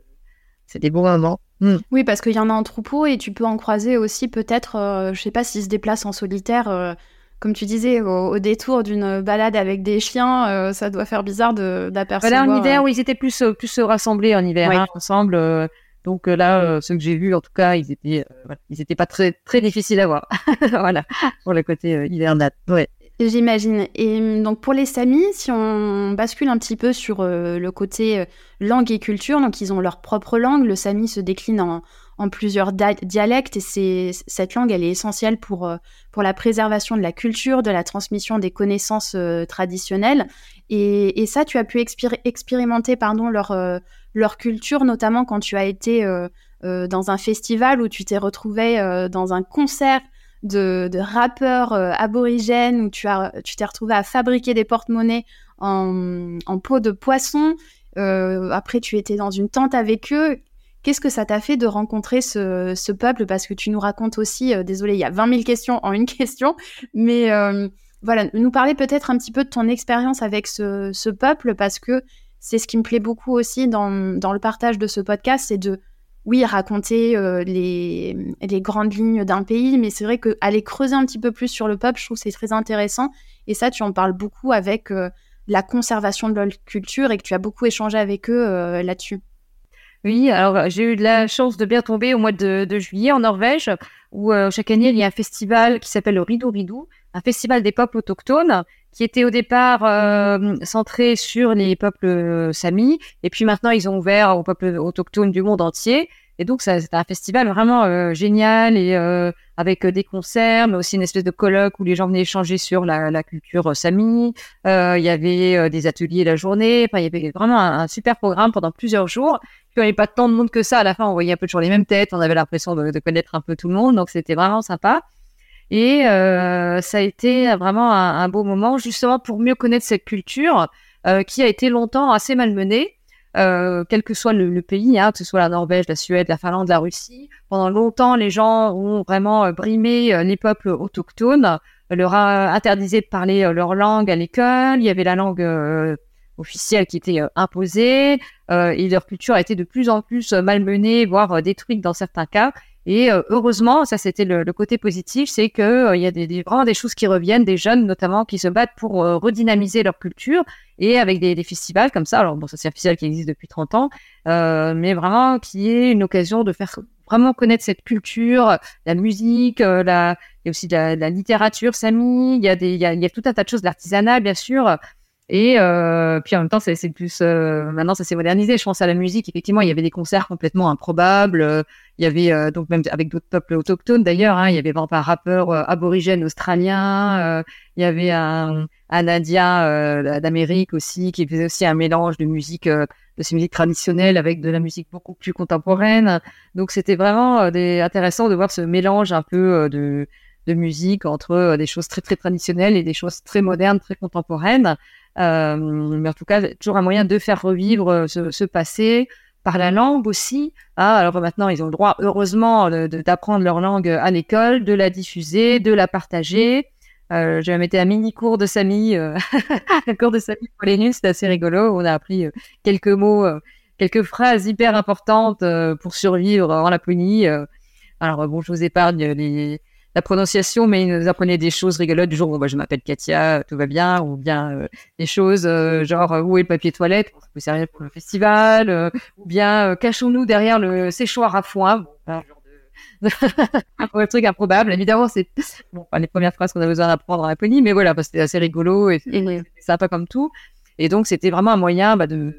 C'est des bons moments. Hmm. Oui, parce qu'il y en a en troupeau et tu peux en croiser aussi peut-être, euh, je sais pas s'ils se déplacent en solitaire, euh, comme tu disais, au, détour d'une balade avec des chiens, euh, ça doit faire bizarre d'apercevoir. Voilà, en hiver, oui, ils étaient plus, plus rassemblés en hiver, hein, ensemble. donc là, ceux que j'ai vus, en tout cas, ils étaient, ils étaient pas très, très difficiles à voir. [laughs] voilà, pour le côté hivernal. Ouais. J'imagine. Et hum, donc pour les Samis, si on bascule un petit peu sur euh, le côté euh, langue et culture, donc ils ont leur propre langue. Le Sami se décline en, plusieurs dialectes et c'est cette langue, elle est essentielle pour euh, pour la préservation de la culture, de la transmission des connaissances traditionnelles. Et, et, ça, tu as pu expérimenter pardon leur leur culture, notamment quand tu as été dans un festival où tu t'es retrouvé dans un concert de, rappeurs euh, aborigènes où tu as, tu t'es retrouvé à fabriquer des porte-monnaies en, peau de poisson. Euh, après, tu étais dans une tente avec eux. Qu'est-ce que ça t'a fait de rencontrer ce, peuple? Parce que tu nous racontes aussi, euh, désolé, il y a 20 000 questions en une [laughs] question, mais voilà, nous parler peut-être un petit peu de ton expérience avec ce, peuple, parce que c'est ce qui me plaît beaucoup aussi dans, dans le partage de ce podcast, c'est de oui, raconter euh, les, les, grandes lignes d'un pays, mais c'est vrai qu'aller creuser un petit peu plus sur le peuple, je trouve c'est très intéressant. Et ça, tu en parles beaucoup avec euh, la conservation de leur culture et que tu as beaucoup échangé avec eux euh, là-dessus. Oui, alors j'ai eu de la chance de bien tomber au mois de, de juillet en Norvège, où chaque année il y a un festival qui s'appelle le Ridou Ridou, un festival des peuples autochtones, qui était au départ centré sur les peuples samis, et puis maintenant ils ont ouvert aux peuples autochtones du monde entier. Et donc, c'était un festival vraiment euh, génial et euh, avec euh, des concerts, mais aussi une espèce de colloque où les gens venaient échanger sur la, la culture sami. Il y avait des ateliers la journée. Enfin, il y avait vraiment un, super programme pendant plusieurs jours. Il n'y avait pas tant de monde que ça. À la fin, on voyait un peu toujours les mêmes têtes. On avait l'impression de, connaître un peu tout le monde. Donc, c'était vraiment sympa. Et ça a été vraiment un, beau moment, justement, pour mieux connaître cette culture qui a été longtemps assez malmenée. Euh, quel que soit le, pays, hein, que ce soit la Norvège, la Suède, la Finlande, la Russie. Pendant longtemps, les gens ont vraiment euh, brimé euh, les peuples autochtones, leur a interdisé de parler leur langue à l'école. Il y avait la langue officielle qui était imposée et leur culture a été de plus en plus malmenée, voire détruite dans certains cas. Et euh, heureusement, ça c'était le, côté positif, c'est que euh, y a des, des, vraiment des choses qui reviennent, des jeunes notamment qui se battent pour euh, redynamiser leur culture et avec des, des, festivals comme ça. Alors bon, ça c'est un festival qui existe depuis 30 ans, mais vraiment qui est une occasion de faire vraiment connaître cette culture, la musique, la, il y a aussi de la, littérature, Samy, il y a des, il y a, il y a tout un tas de choses, l'artisanat bien sûr. Et euh, puis en même temps, c'est plus euh, maintenant ça s'est modernisé. Je pense à la musique. Effectivement, il y avait des concerts complètement improbables. Euh, il y avait euh, donc même avec d'autres peuples autochtones d'ailleurs. Hein, il y avait un rappeur aborigène australien. il y avait un, un Indien d'Amérique aussi qui faisait aussi un mélange de musique, de ces musiques traditionnelles avec de la musique beaucoup plus contemporaine. Donc c'était vraiment des, intéressant de voir ce mélange un peu de de musique entre des choses très très traditionnelles et des choses très modernes, très contemporaines. Euh, mais en tout cas, toujours un moyen de faire revivre euh, ce, passé par la langue aussi. Ah, alors maintenant, ils ont le droit, heureusement, d'apprendre leur langue à l'école, de la diffuser, de la partager. Euh, J'ai même été à mini cours de Samy, euh, [laughs] un cours de Samy pour les nuls, c'était assez rigolo. On a appris quelques mots, quelques phrases hyper importantes pour survivre en Laponie. alors bon, je vous épargne les, la prononciation, mais il nous apprenait des choses rigolotes du genre bon, bah, je m'appelle Katia, tout va bien, ou bien euh, des choses euh, genre où est le papier toilette, c'est peu sérieux pour le festival, euh, ou bien cachons-nous derrière le séchoir à foin. Bon, de... [laughs] un truc improbable. Évidemment, c'est bon, pas les premières phrases qu'on a besoin d'apprendre en Laponie, mais voilà, parce que c'était assez rigolo et, et sympa comme tout. Et donc, c'était vraiment un moyen bah, de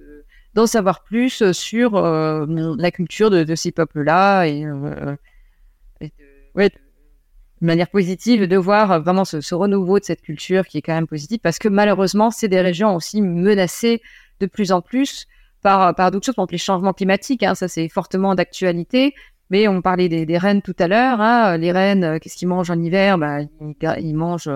d'en savoir plus sur la culture de, de ces peuples-là et de, manière positive de voir vraiment ce, renouveau de cette culture qui est quand même positive parce que malheureusement, c'est des régions aussi menacées de plus en plus par, par d'autres choses, par exemple les changements climatiques, hein, ça c'est fortement d'actualité. Mais on parlait des, rennes tout à l'heure. Hein, les rennes, qu'est-ce qu'ils mangent en hiver? Bah, ils, mangent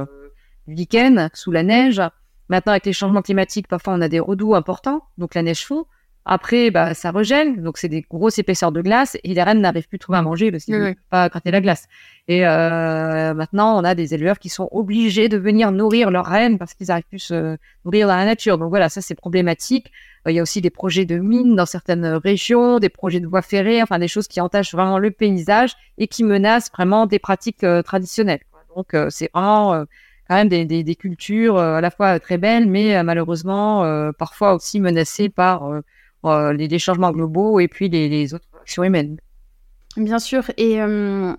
du lichen sous la neige. Maintenant, avec les changements climatiques, parfois on a des redoux importants, donc la neige fond. Après, bah, ça regèle, donc c'est des grosses épaisseurs de glace et les rennes n'arrivent plus trop à manger parce qu'ils ne peuvent pas gratter la glace. Et euh, maintenant, on a des éleveurs qui sont obligés de venir nourrir leurs rennes parce qu'ils n'arrivent plus à se nourrir dans la nature. Donc voilà, ça c'est problématique. Euh, il y a aussi des projets de mines dans certaines régions, des projets de voies ferrées, enfin des choses qui entachent vraiment le paysage et qui menacent vraiment des pratiques euh, traditionnelles. Donc c'est vraiment quand même des, des, des, cultures à la fois très belles, mais malheureusement parfois aussi menacées par euh, les, changements globaux et puis les, autres actions humaines. Bien sûr. Et euh,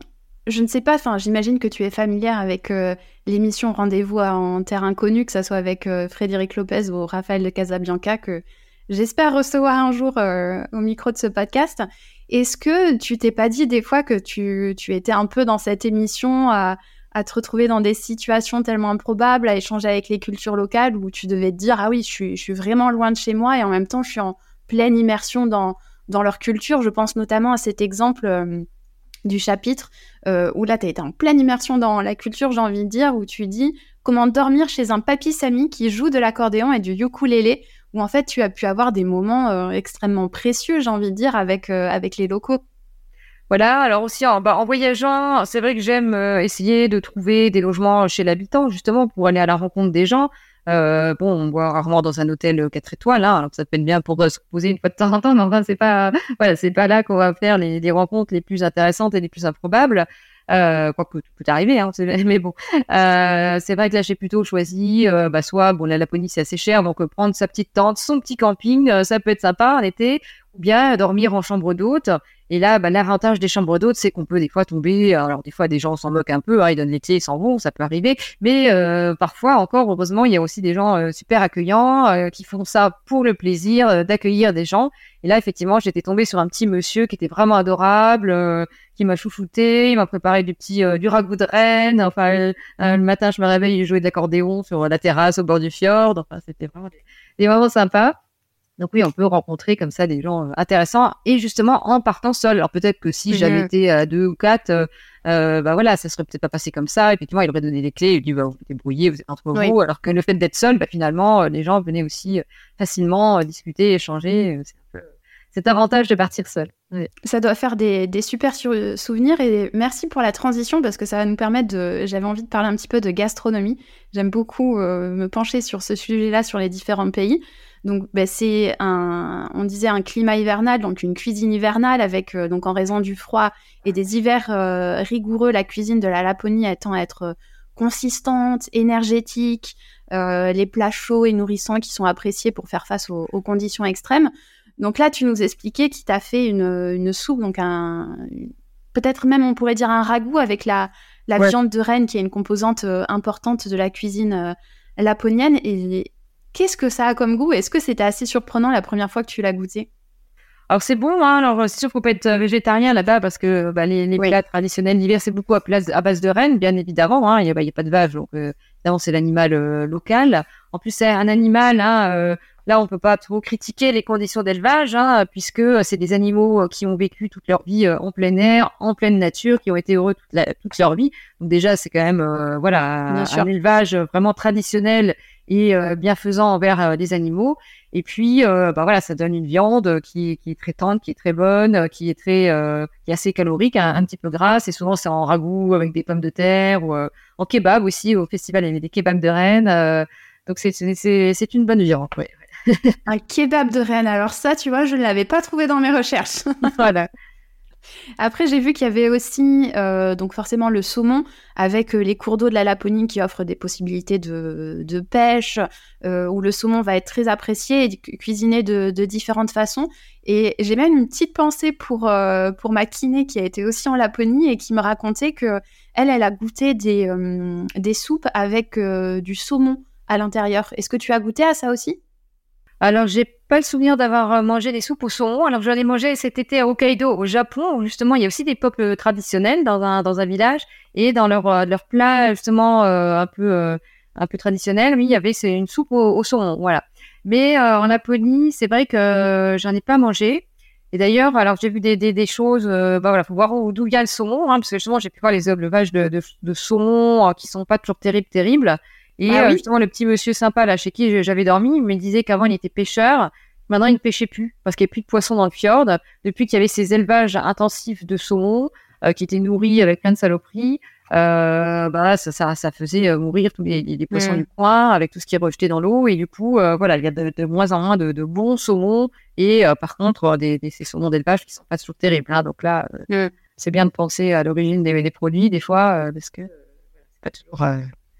je ne sais pas, j'imagine que tu es familière avec euh, l'émission Rendez-vous en terre inconnue, que ce soit avec Frédéric Lopez ou Raphaël de Casabianca, que j'espère recevoir un jour au micro de ce podcast. Est-ce que tu t'es pas dit des fois que tu, tu étais un peu dans cette émission à, à, te retrouver dans des situations tellement improbables, à échanger avec les cultures locales, où tu devais te dire, ah oui, je suis, je suis vraiment loin de chez moi et en même temps, je suis en pleine immersion dans, dans leur culture. Je pense notamment à cet exemple euh, du chapitre euh, où là, tu as été en pleine immersion dans la culture, j'ai envie de dire, où tu dis comment dormir chez un papy Sami qui joue de l'accordéon et du ukulélé, où en fait, tu as pu avoir des moments euh, extrêmement précieux, j'ai envie de dire, avec, avec les locaux. Voilà, alors aussi en, bah, en voyageant, c'est vrai que j'aime essayer de trouver des logements chez l'habitant, justement, pour aller à la rencontre des gens. Euh, bon, on boit rarement dans un hôtel 4 étoiles, hein, alors ça peut être bien pour se reposer une fois de temps en temps, mais enfin, c'est pas, [laughs] voilà, c'est pas là qu'on va faire les, rencontres les plus intéressantes et les plus improbables. Euh, quoi que tout peut arriver, hein, [laughs] mais bon, euh, c'est vrai que là j'ai plutôt choisi, euh, bah, soit bon la Laponie c'est assez cher, donc euh, prendre sa petite tente, son petit camping, euh, ça peut être sympa en été, ou bien dormir en chambre d'hôte et là, bah, l'avantage des chambres d'hôtes, c'est qu'on peut des fois tomber. Alors des fois, des gens s'en moquent un peu, hein, ils donnent les ils s'en vont, ça peut arriver. Mais euh, parfois, encore heureusement, il y a aussi des gens euh, super accueillants euh, qui font ça pour le plaisir d'accueillir des gens. Et là, effectivement, j'étais tombée sur un petit monsieur qui était vraiment adorable, qui m'a chouchouté, il m'a préparé du petit du ragoût de reine. Enfin, le matin, je me réveille, il jouait de l'accordéon sur la terrasse au bord du fjord. Enfin, c'était vraiment des, des. Donc oui, on peut rencontrer comme ça des gens euh, intéressants et justement en partant seul. Alors peut-être que si j'avais été à deux ou quatre, euh, euh, bah voilà, ça serait peut-être pas passé comme ça. Effectivement, il aurait donné les clés, il dit bah, vous débrouillez, vous êtes entre vous. Alors que le fait d'être seul, bah, finalement, les gens venaient aussi facilement discuter, échanger. C'est un peu cet avantage de partir seul. Ça doit faire des, des super souvenirs et merci pour la transition parce que ça va nous permettre de. J'avais envie de parler un petit peu de gastronomie. J'aime beaucoup me pencher sur ce sujet-là sur les différents pays. Donc, ben, c'est un, on disait un climat hivernal, donc une cuisine hivernale avec, euh, donc en raison du froid et des hivers euh, rigoureux, la cuisine de la Laponie étant être euh, consistante, énergétique, les plats chauds et nourrissants qui sont appréciés pour faire face aux, conditions extrêmes. Donc là, tu nous expliquais qu'il t'a fait une, une, soupe, donc un, peut-être même on pourrait dire un ragoût avec la, la viande de renne qui est une composante importante de la cuisine laponienne. Et Qu'est-ce que ça a comme goût? Est-ce que c'était assez surprenant la première fois que tu l'as goûté? Alors c'est bon, hein alors c'est sûr qu'il faut pas être euh, végétarien là-bas parce que bah, les, plats traditionnels d'hiver c'est beaucoup à, place, à base de rennes, bien évidemment. Hein, il n'y a, bah, a, pas de vache, donc euh, évidemment c'est l'animal euh, local. En plus c'est un animal, hein, euh, là on peut pas trop critiquer les conditions d'élevage hein, puisque c'est des animaux qui ont vécu toute leur vie en plein air, en pleine nature, qui ont été heureux toute, la, toute leur vie. Donc déjà c'est quand même voilà un élevage vraiment traditionnel et euh, bienfaisant envers euh, les animaux. Et puis, euh, bah voilà, ça donne une viande qui, qui, est très tendre, qui est très bonne, qui est très, qui est assez calorique, un, petit peu grasse. Et souvent, c'est en ragoût avec des pommes de terre ou en kebab aussi. Au festival, il y avait des kebabs de Rennes. donc, c'est, c'est, c'est une bonne viande. Ouais. un kebab de Rennes. Alors ça, tu vois, je ne l'avais pas trouvé dans mes recherches. [laughs] voilà. Après, j'ai vu qu'il y avait aussi, euh, donc forcément, le saumon avec euh, les cours d'eau de la Laponie qui offrent des possibilités de, pêche, euh, où le saumon va être très apprécié et cuisiné de, différentes façons. Et j'ai même une petite pensée pour, pour ma kiné qui a été aussi en Laponie et qui me racontait que elle, elle a goûté des, des soupes avec du saumon à l'intérieur. Est-ce que tu as goûté à ça aussi? Alors, j'ai pas le souvenir d'avoir mangé des soupes au saumon. Alors j'en ai mangé cet été à Hokkaido, au Japon, où justement il y a aussi des peuples traditionnels dans un dans un village et dans leur leur plat justement un peu un peu traditionnel, oui, il y avait c'est une soupe au, saumon, voilà. Mais en Laponie, c'est vrai que j'en ai pas mangé. Et d'ailleurs, alors j'ai vu des, des, des choses, euh, bah voilà, faut voir d'où vient le saumon, hein, parce que justement j'ai pu voir les élevages de, de, de saumon euh, qui sont pas toujours terribles, terribles. Et ah euh, justement le petit monsieur sympa là chez qui j'avais dormi, il me disait qu'avant il était pêcheur, maintenant il ne pêchait plus parce qu'il n'y a plus de poissons dans le fjord. Depuis qu'il y avait ces élevages intensifs de saumon euh, qui étaient nourris avec plein de saloperies euh, bah ça, ça, ça faisait euh, mourir tous les, les, poissons du coin avec tout ce qui est rejeté dans l'eau. Et du coup voilà il y a de, moins en moins de, de bons saumons. Et par contre des, des, ces saumons d'élevage qui sont pas toujours terribles hein, donc là c'est bien de penser à l'origine des, des, produits des fois parce que c'est pas toujours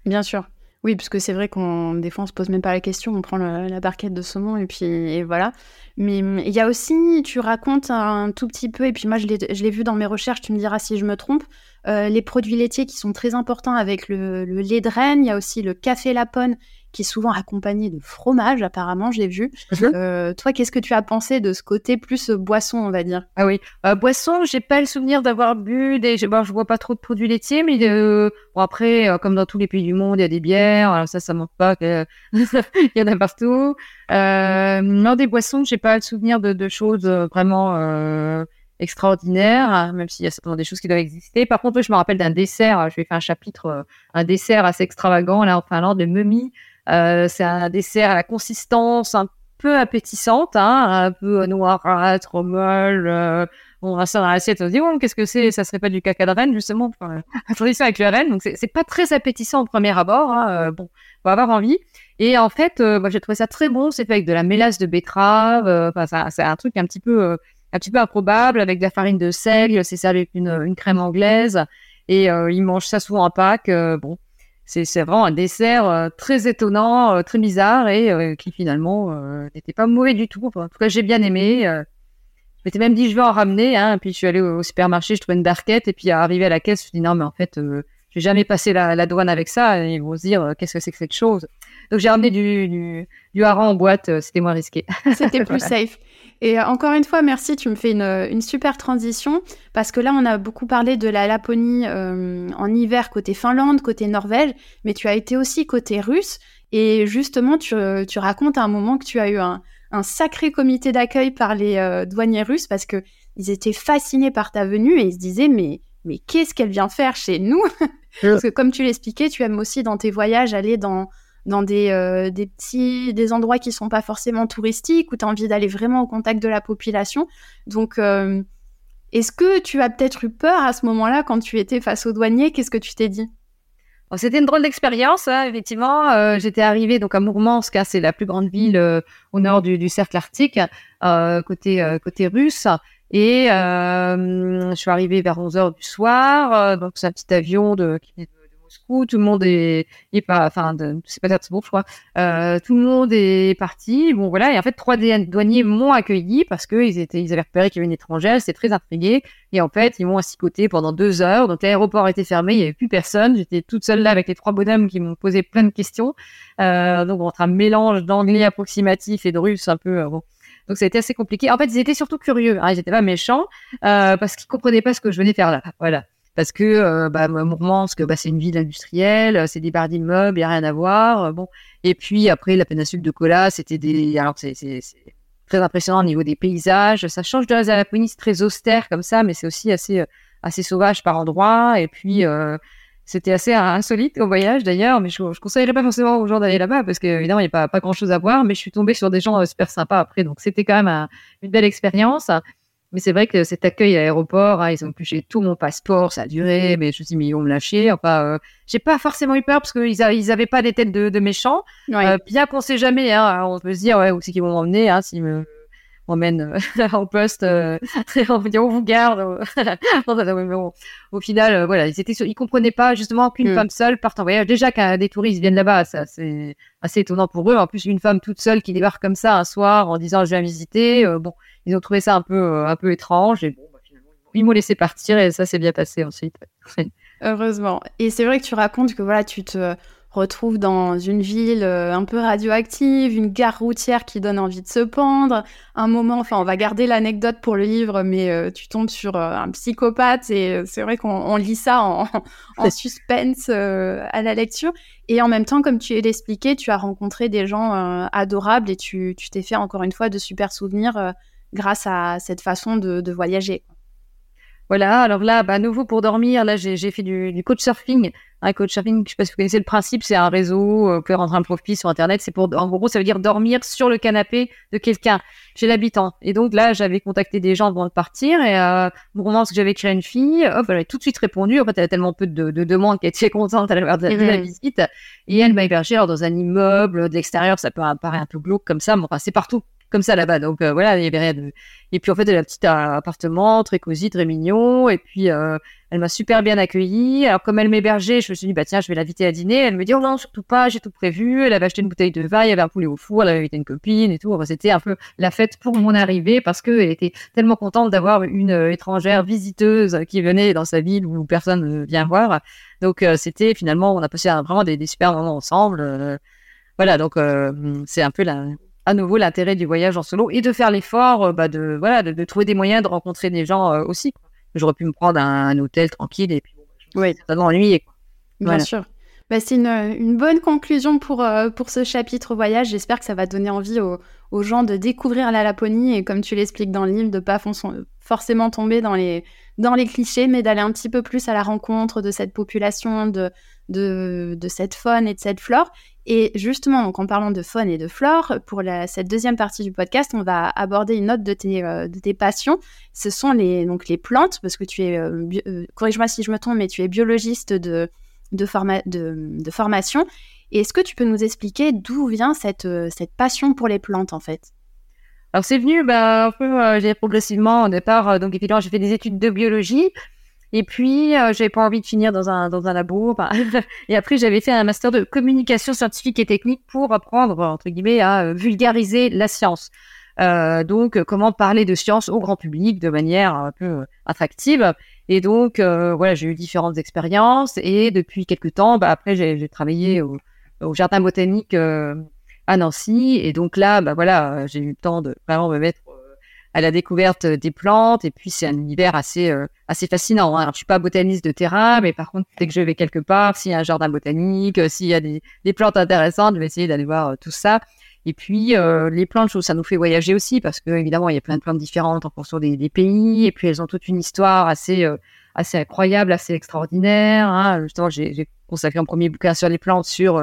bien sûr oui, parce que c'est vrai qu'on des fois on se pose même pas la question, on prend la barquette de saumon et puis et voilà. Mais il y a aussi, tu racontes un tout petit peu, et puis moi je l'ai vu dans mes recherches, tu me diras si je me trompe, euh, les produits laitiers qui sont très importants avec le, lait de renne. Il y a aussi le café lapone qui est souvent accompagné de fromage, apparemment, j'ai vu. Mhm. Euh, toi, qu'est-ce que tu as pensé de ce côté plus euh, boisson, on va dire? Ah oui, euh, boisson, j'ai pas le souvenir d'avoir bu des. Bon, je vois pas trop de produits laitiers, mais bon, après, comme dans tous les pays du monde, il y a des bières. Alors ça, ça manque pas. [laughs] il y en a partout. non, des boissons, j'ai pas le souvenir de, de choses vraiment extraordinaire, même s'il y a certainement des choses qui doivent exister. Par contre, je me rappelle d'un dessert, je vais faire un chapitre, euh, un dessert assez extravagant, là, en Finlande, de mummy. Euh, c'est un dessert à la consistance un peu appétissante, hein, un peu noirâtre, molle. Euh, on reste dans l'assiette, on se dit, oh, qu'est-ce que c'est? Ça serait pas du caca de reine, justement, pour [laughs] la tradition avec le reine. Donc, c'est pas très appétissant au premier abord. Hein, bon, on va avoir envie. Et en fait, moi, j'ai trouvé ça très bon. C'est fait avec de la mélasse de betterave. Enfin, c'est un truc un petit peu un petit peu improbable avec de la farine de seigle. C'est servi avec une, une crème anglaise et euh, ils mangent ça souvent en Pâques. Euh, bon, c'est vraiment un dessert euh, très étonnant, euh, très bizarre et qui finalement n'était pas mauvais du tout. en tout cas, j'ai bien aimé. je m'étais même dit je vais en ramener. Hein, puis je suis allée au, supermarché, je trouvais une barquette et puis arrivé à la caisse, je me suis dit non mais en fait je vais jamais passer la, la, douane avec ça. Et ils vont se dire qu'est-ce que c'est que cette chose? Donc j'ai ramené du, du, du hareng en boîte. C'était moins risqué. [laughs] C'était plus safe. Et euh, encore une fois, merci, tu me fais une, super transition, parce que là, on a beaucoup parlé de la Laponie euh, en hiver côté Finlande, côté Norvège, mais tu as été aussi côté russe, et justement, tu, racontes à un moment que tu as eu un, sacré comité d'accueil par les euh, douaniers russes, parce que ils étaient fascinés par ta venue, et ils se disaient, mais, mais qu'est-ce qu'elle vient faire chez nous? [laughs] Parce que comme tu l'expliquais, tu aimes aussi dans tes voyages aller dans dans des, euh, des petits des endroits qui sont pas forcément touristiques où tu as envie d'aller vraiment au contact de la population. Donc euh, est-ce que tu as peut-être eu peur à ce moment-là quand tu étais face aux douaniers Qu'est-ce que tu t'es dit? C'était une drôle d'expérience, hein, effectivement. Euh, j'étais arrivée donc à Mourmansk, hein, c'est la plus grande ville au nord du, du cercle arctique, côté côté russe. Et je suis arrivée vers 11 heures du soir. donc c'est un petit avion de, qui venait de tout le monde est, est pas, enfin, c'est pas bon, je crois. Euh, tout le monde est parti. Bon, voilà. Et en fait, trois douaniers m'ont accueilli parce que ils étaient, ils avaient repéré qu'il y avait une étrangère. C'était très intrigué. Et en fait, ils m'ont assicoté pendant deux heures. Donc, l'aéroport était fermé. Il y avait plus personne. J'étais toute seule là avec les trois bonhommes qui m'ont posé plein de questions. Euh, donc, entre un mélange d'anglais approximatif et de russe un peu, euh, bon. Donc ça a été assez compliqué. En fait, ils étaient surtout curieux. Hein, ils n'étaient pas méchants euh, parce qu'ils comprenaient pas ce que je venais faire là. Voilà parce que euh, bah, Mourmansk, bah, c'est une ville industrielle, c'est des barres d'immeubles, il n'y a rien à voir. Euh, bon. Et puis après, la péninsule de Kola, c'était des. Alors, c'est très impressionnant au niveau des paysages. Ça change de la Laponie, très austère comme ça, mais c'est aussi assez, euh, assez sauvage par endroits. Et puis, euh, c'était assez insolite au voyage d'ailleurs, mais je ne conseillerais pas forcément aux gens d'aller là-bas parce qu'évidemment, il n'y a pas, pas grand-chose à voir, mais je suis tombée sur des gens super sympas après. Donc, c'était quand même une belle expérience. Mais c'est vrai que cet accueil à l'aéroport, hein, ils ont épluché tout mon passeport, ça a duré, mais je me suis dit, mais ils vont me lâcher. Enfin, euh, j'ai pas forcément eu peur parce qu'ils ils avaient pas des têtes de, de méchants. Euh, bien qu'on sait jamais, hein, on peut se dire, ouais, où c'est qu'ils vont m'emmener, hein, s'ils me m'emmènent euh, [laughs] en poste, euh, [laughs] on vous garde. [laughs] au final, voilà, ils étaient, ils comprenaient pas justement qu'une mm. femme seule parte en voyage. Déjà qu'un des touristes viennent là-bas, ça c'est assez étonnant pour eux. En plus, une femme toute seule qui débarque comme ça un soir en disant, je viens visiter, bon ils ont trouvé ça un peu, euh, un peu étrange. Et bon, bah, finalement, ils m'ont laissé partir et ça s'est bien passé ensuite. Heureusement. Et c'est vrai que tu racontes que voilà, tu te retrouve dans une ville euh, un peu radioactive, une gare routière qui donne envie de se pendre. Un moment, enfin, on va garder l'anecdote pour le livre, mais euh, tu tombes sur un psychopathe et c'est vrai qu'on lit ça en, [laughs] en suspense à la lecture. Et en même temps, comme tu l'expliquais, tu as rencontré des gens adorables et tu t'es fait encore une fois de super souvenirs grâce à cette façon de, voyager. Voilà, alors là, bah, nouveau pour dormir, là j'ai fait du, du coach surfing. Un coach surfing, je sais pas si vous connaissez le principe, c'est un réseau, euh, vous pouvez rentrer un profil sur internet, c'est pour, en gros, ça veut dire dormir sur le canapé de quelqu'un, chez l'habitant. Et donc là, j'avais contacté des gens avant de partir et euh, moment que j'avais créé une fille, hop, elle avait tout de suite répondu. En fait, elle a tellement peu de, de demandes qu'elle était contente à la, de, de la visite. Et elle m'a hébergé alors, dans un immeuble de l'extérieur, ça peut paraître un peu glauque comme ça, mais enfin, c'est partout comme ça là-bas. Donc euh, voilà, il y avait rien de. Et puis en fait, elle a un petit appartement très cosy, très mignon. Et puis euh, elle m'a super bien accueillie. Alors comme elle m'hébergeait, je me suis dit bah tiens, je vais l'inviter à dîner. Elle me dit oh non surtout pas, j'ai tout prévu. Elle avait acheté une bouteille de vin, il y avait un poulet au four, elle avait invité une copine et tout. C'était un peu la fête pour mon arrivée parce qu'elle était tellement contente d'avoir une euh, étrangère visiteuse qui venait dans sa ville où personne ne vient voir. Donc c'était finalement, on a passé vraiment des, super moments ensemble. voilà, donc c'est un peu la, à nouveau l'intérêt du voyage en solo et de faire l'effort euh, bah, de voilà de, trouver des moyens de rencontrer des gens euh, aussi. J'aurais pu me prendre un, hôtel tranquille et puis bah, oui. ça m'ennuyer. Bien sûr. Bah, c'est une, une, bonne conclusion pour, euh, pour ce chapitre voyage. J'espère que ça va donner envie aux, aux, gens de découvrir la Laponie et comme tu l'expliques dans le livre, de pas forcément tomber dans les, dans les clichés, mais d'aller un petit peu plus à la rencontre de cette population, de, de, de cette faune et de cette flore. Et justement, donc en parlant de faune et de flore, pour cette deuxième partie du podcast, on va aborder une autre de tes, euh, de tes passions. Ce sont les, donc les plantes, parce que tu es, euh, euh, corrige-moi si je me trompe, mais tu es biologiste de, de, de, formation. Et est-ce que tu peux nous expliquer d'où vient cette, cette passion pour les plantes, en fait? Alors c'est venu bah, un peu j'ai progressivement au départ donc évidemment j'ai fait des études de biologie et puis, euh, j'avais pas envie de finir dans un, dans un labo. [laughs] et après, j'avais fait un master de communication scientifique et technique pour apprendre, entre guillemets, à euh, vulgariser la science. Euh, donc, euh, comment parler de science au grand public de manière un peu attractive. Et donc, voilà, j'ai eu différentes expériences. Et depuis quelques temps, bah, après, j'ai travaillé au, au, jardin botanique à Nancy. Et donc là, bah, voilà, j'ai eu le temps de vraiment me mettre à la découverte des plantes. Et puis, c'est un univers assez, euh, assez fascinant. Hein. Alors, je suis pas botaniste de terrain, mais par contre, dès que je vais quelque part, s'il y a un jardin botanique, euh, s'il y a des, des, plantes intéressantes, je vais essayer d'aller voir euh, tout ça. Et puis, les plantes, ça nous fait voyager aussi parce que, évidemment, il y a plein de plantes différentes en fonction des, pays. Et puis, elles ont toute une histoire assez, assez incroyable, assez extraordinaire. Hein. Justement, j'ai consacré un premier bouquin sur les plantes, sur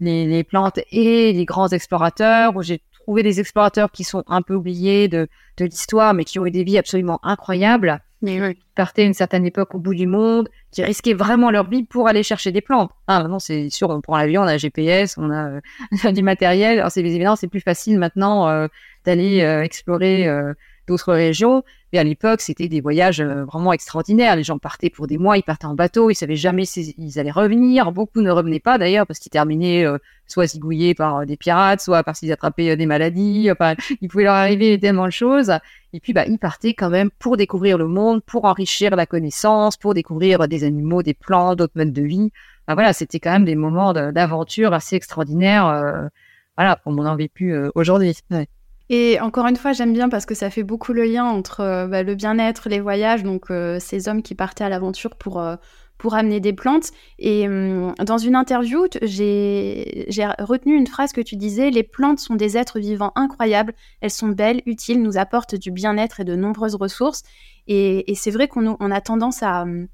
les, les, plantes et les grands explorateurs, où j'ai trouver des explorateurs qui sont un peu oubliés de, de l'histoire, mais qui ont eu des vies absolument incroyables, qui partaient à une certaine époque au bout du monde, qui risquaient vraiment leur vie pour aller chercher des plantes. Ah, maintenant, c'est sûr, on prend l'avion, on a GPS, on a euh, [laughs] du matériel. Alors, c'est évidemment, c'est plus facile maintenant euh, d'aller euh, explorer d'autres régions. Mais à l'époque, c'était des voyages euh, vraiment extraordinaires. Les gens partaient pour des mois, ils partaient en bateau, ils savaient jamais s'ils allaient revenir. Beaucoup ne revenaient pas d'ailleurs parce qu'ils terminaient euh, soit zigouillés par euh, des pirates, soit parce qu'ils attrapaient des maladies. Enfin, il pouvait leur arriver tellement de choses. Et puis, bah, ils partaient quand même pour découvrir le monde, pour enrichir la connaissance, pour découvrir des animaux, des plantes, d'autres modes de vie. Enfin, voilà, c'était quand même des moments d'aventure assez extraordinaires. voilà, comme on en vécu aujourd'hui. Et encore une fois, j'aime bien parce que ça fait beaucoup le lien entre euh, bah, le bien-être, les voyages, donc euh, ces hommes qui partaient à l'aventure pour, euh, pour amener des plantes. Et hum, dans une interview, j'ai retenu une phrase que tu disais, les plantes sont des êtres vivants incroyables, elles sont belles, utiles, nous apportent du bien-être et de nombreuses ressources. Et, c'est vrai qu'on on a tendance. Hum,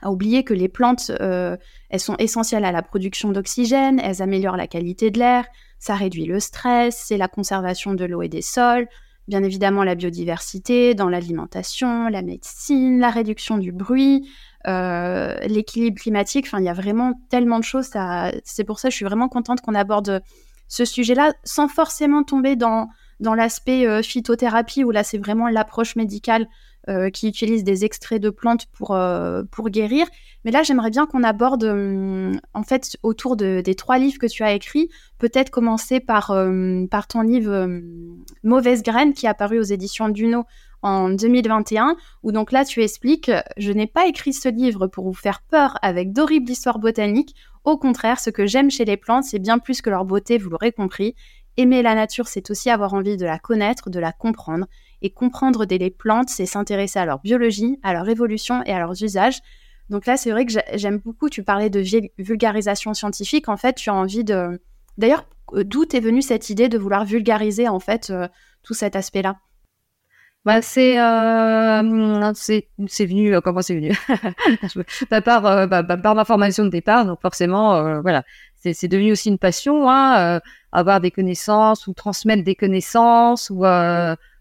à oublier que les plantes, elles sont essentielles à la production d'oxygène, elles améliorent la qualité de l'air, ça réduit le stress, c'est la conservation de l'eau et des sols, bien évidemment la biodiversité, dans l'alimentation, la médecine, la réduction du bruit, euh, l'équilibre climatique. Enfin, il y a vraiment tellement de choses. C'est pour ça que je suis vraiment contente qu'on aborde ce sujet-là sans forcément tomber dans, dans l'aspect euh, phytothérapie où là, c'est vraiment l'approche médicale euh, qui utilise des extraits de plantes pour, euh, pour guérir. Mais là, j'aimerais bien qu'on aborde, euh, en fait, autour de, des trois livres que tu as écrits, peut-être commencer par, par ton livre Mauvaise graine qui est apparu aux éditions Duno en 2021, où donc là tu expliques Je n'ai pas écrit ce livre pour vous faire peur avec d'horribles histoires botaniques. Au contraire, ce que j'aime chez les plantes, c'est bien plus que leur beauté, vous l'aurez compris. Aimer la nature, c'est aussi avoir envie de la connaître, de la comprendre. Et comprendre des plantes, c'est s'intéresser à leur biologie, à leur évolution et à leurs usages. Donc là, c'est vrai que j'aime beaucoup, tu parlais de vulgarisation scientifique. En fait, tu as envie de... D'ailleurs, euh, d'où est venue cette idée de vouloir vulgariser, en fait, euh, tout cet aspect-là? Bah, c'est euh, c'est venu euh, comment c'est venu? [laughs] Par euh, bah, bah, par ma formation de départ donc forcément voilà c'est devenu aussi une passion hein, avoir des connaissances ou transmettre des connaissances ou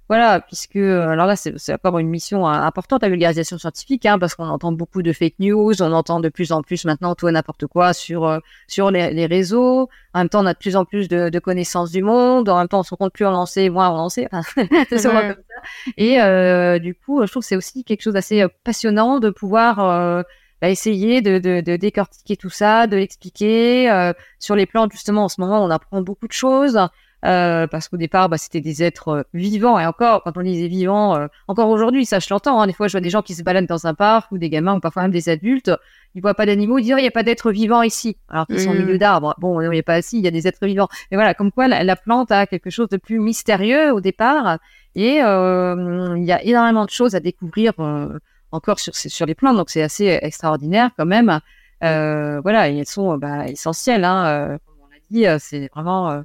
voilà, puisque euh, alors là, c'est encore une mission hein, importante la vulgarisation scientifique, hein, parce qu'on entend beaucoup de fake news, on entend de plus en plus maintenant tout et n'importe quoi sur euh, sur les, les, réseaux. En même temps, on a de plus en plus de, de connaissances du monde. En même temps, on se compte plus en lancer, moins en lancer. [laughs] c'est souvent comme ça. Et euh, du coup, je trouve que c'est aussi quelque chose d'assez passionnant de pouvoir bah, essayer de, de, de, décortiquer tout ça, de l'expliquer. sur les plans, justement, en ce moment, on apprend beaucoup de choses. Euh, parce qu'au départ, bah, c'était des êtres euh, vivants. Et encore, quand on disait vivants, euh, encore aujourd'hui, ça je l'entends. Hein, des fois, je vois des gens qui se baladent dans un parc ou des gamins ou parfois même des adultes. Ils voient pas d'animaux, ils disent oh, il n'y a pas d'êtres vivants ici, alors qu'ils sont au milieu d'arbres. Bon, il n'y a pas ici, il y a des êtres vivants. Mais voilà, comme quoi la, plante a quelque chose de plus mystérieux au départ. Et il y a énormément de choses à découvrir encore sur, sur les plantes. Donc c'est assez extraordinaire quand même. voilà, et elles sont bah, essentielles. Hein, comme on l'a dit, c'est vraiment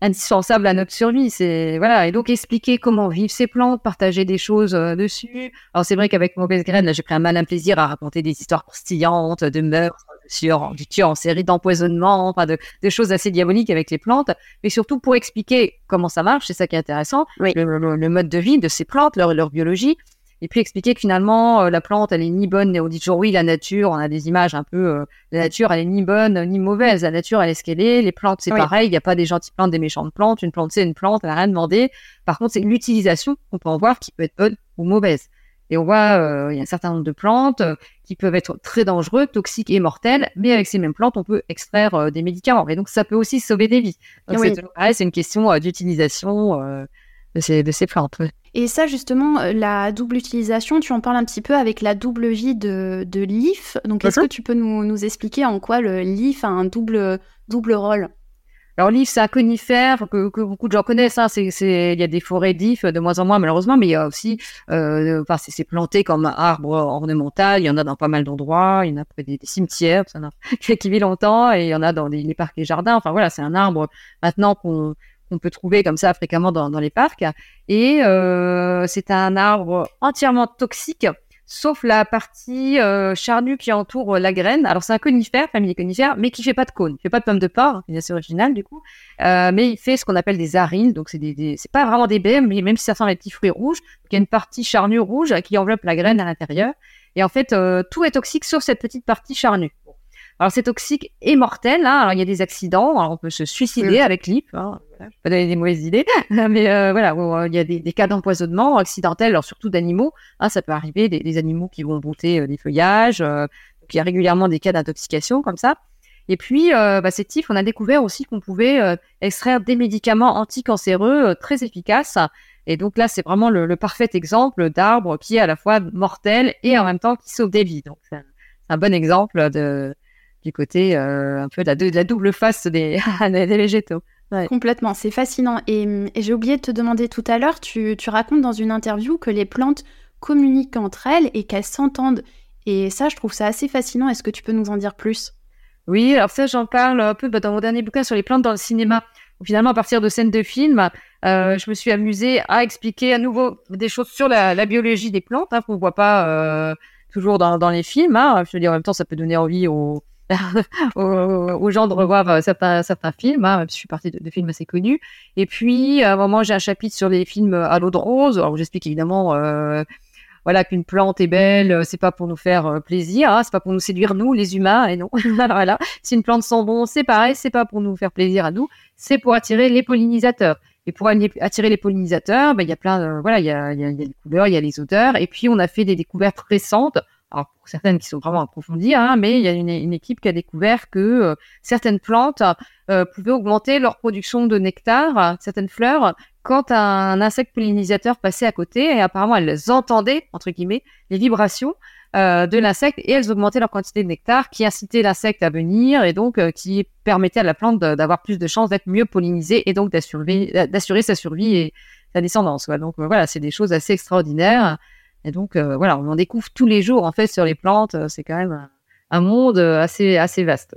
indispensable à notre survie. C'est voilà et donc expliquer comment vivent ces plantes, partager des choses euh, dessus. Alors c'est vrai qu'avec Mauvaise Graine, là j'ai pris un malin plaisir à raconter des histoires croustillantes de meurtres, sur du tueur en série d'empoisonnement, enfin de, choses assez diaboliques avec les plantes, mais surtout pour expliquer comment ça marche. C'est ça qui est intéressant, le, mode de vie de ces plantes, leur, leur biologie et puis expliquer que finalement euh, la plante elle est ni bonne on dit toujours oui la nature on a des images un peu euh, la nature elle est ni bonne ni mauvaise. La nature elle est ce qu'elle est. Les plantes c'est pareil. Il n'y a pas des gentilles plantes des méchantes plantes. Une plante c'est une plante elle n'a rien demandé. Par contre c'est l'utilisation qu'on peut en voir qui peut être bonne ou mauvaise. Et on voit euh, il y a un certain nombre de plantes qui peuvent être très dangereuses toxiques et mortelles. Mais avec ces mêmes plantes on peut extraire des médicaments. Et donc ça peut aussi sauver des vies. Donc c'est une question d'utilisation de ces, de ces plantes et ça, justement, euh, la double utilisation, tu en parles un petit peu avec la double vie de, de l'IF. Donc, est-ce que tu peux nous, nous, expliquer en quoi le LIF a un double, double rôle? Alors l'IF, c'est un conifère que, que, beaucoup de gens connaissent. Hein. C'est, il y a des forêts d'IF de moins en moins malheureusement, mais il y a aussi, euh, enfin, c'est, planté comme arbre ornemental. Il y en a dans pas mal d'endroits. Il y en a près des, cimetières, ça [laughs] qui vit longtemps, et il y en a dans les parcs et jardins. Enfin voilà, c'est un arbre maintenant qu'on qu'on peut trouver comme ça fréquemment dans, les parcs. Et euh, c'est un arbre entièrement toxique, sauf la partie euh, charnue qui entoure la graine. Alors c'est un conifère, famille conifère, mais qui fait pas de cône, il fait pas de pommes de porc, c'est assez original du coup. Euh, mais il fait ce qu'on appelle des arines, donc c'est des, c'est pas vraiment des baies, mais même si ça sent les petits fruits rouges, il y a une partie charnue rouge qui enveloppe la graine à l'intérieur. Et en fait, euh, tout est toxique sauf cette petite partie charnue. Alors c'est toxique et mortel. Hein. Alors il y a des accidents. Alors, on peut se suicider avec l'IP. Hein. Pas donner des mauvaises idées, [laughs] mais euh, voilà, euh, il y a des, des cas d'empoisonnement accidentel, alors surtout d'animaux. Hein, ça peut arriver des, des, animaux qui vont brouter euh, des feuillages. Euh, il y a régulièrement des cas d'intoxication comme ça. Et puis, euh, bah, ces on a découvert aussi qu'on pouvait extraire des médicaments anticancéreux très efficaces. Et donc là, c'est vraiment le, le, parfait exemple d'arbre qui est à la fois mortel et en même temps qui sauve des vies. Donc c'est un, un, bon exemple de, du côté euh, un peu de la, double face des, [laughs] des végétaux. Complètement, c'est fascinant. Et, j'ai oublié de te demander tout à l'heure, tu, racontes dans une interview que les plantes communiquent entre elles et qu'elles s'entendent. Et ça, je trouve ça assez fascinant. Est-ce que tu peux nous en dire plus? Oui, alors ça, j'en parle un peu bah, dans mon dernier bouquin sur les plantes dans le cinéma. finalement, à partir de scènes de films, euh, je me suis amusée à expliquer à nouveau des choses sur la, biologie des plantes, hein, qu'on ne voit pas euh, toujours dans, les films. Hein. Je veux dire, en même temps, ça peut donner envie aux, [laughs] aux, gens de revoir euh, certains, certains films, hein, je suis partie de, films assez connus. Et puis, à un moment, j'ai un chapitre sur les films à l'eau de rose. Alors, j'explique évidemment, euh, voilà, qu'une plante est belle, euh, c'est pas pour nous faire plaisir, hein, c'est pas pour nous séduire nous, les humains, et non. [laughs] voilà, si une plante sent bon, c'est pareil, c'est pas pour nous faire plaisir à nous, c'est pour attirer les pollinisateurs. Et pour attirer les pollinisateurs, ben, il y a plein, voilà, il y a, y, a, y a, les couleurs, il y a les odeurs. Et puis, on a fait des découvertes récentes alors pour certaines qui sont vraiment approfondies, hein, mais il y a une, équipe qui a découvert que certaines plantes pouvaient augmenter leur production de nectar, certaines fleurs, quand un insecte pollinisateur passait à côté, et apparemment elles entendaient, entre guillemets, les vibrations euh, de l'insecte et elles augmentaient leur quantité de nectar qui incitait l'insecte à venir et donc euh, qui permettait à la plante d'avoir plus de chances d'être mieux pollinisée et donc d'assurer sa survie et sa descendance. Donc euh, voilà, c'est des choses assez extraordinaires. Et donc voilà, on en découvre tous les jours en fait sur les plantes. C'est quand même un, monde assez assez vaste.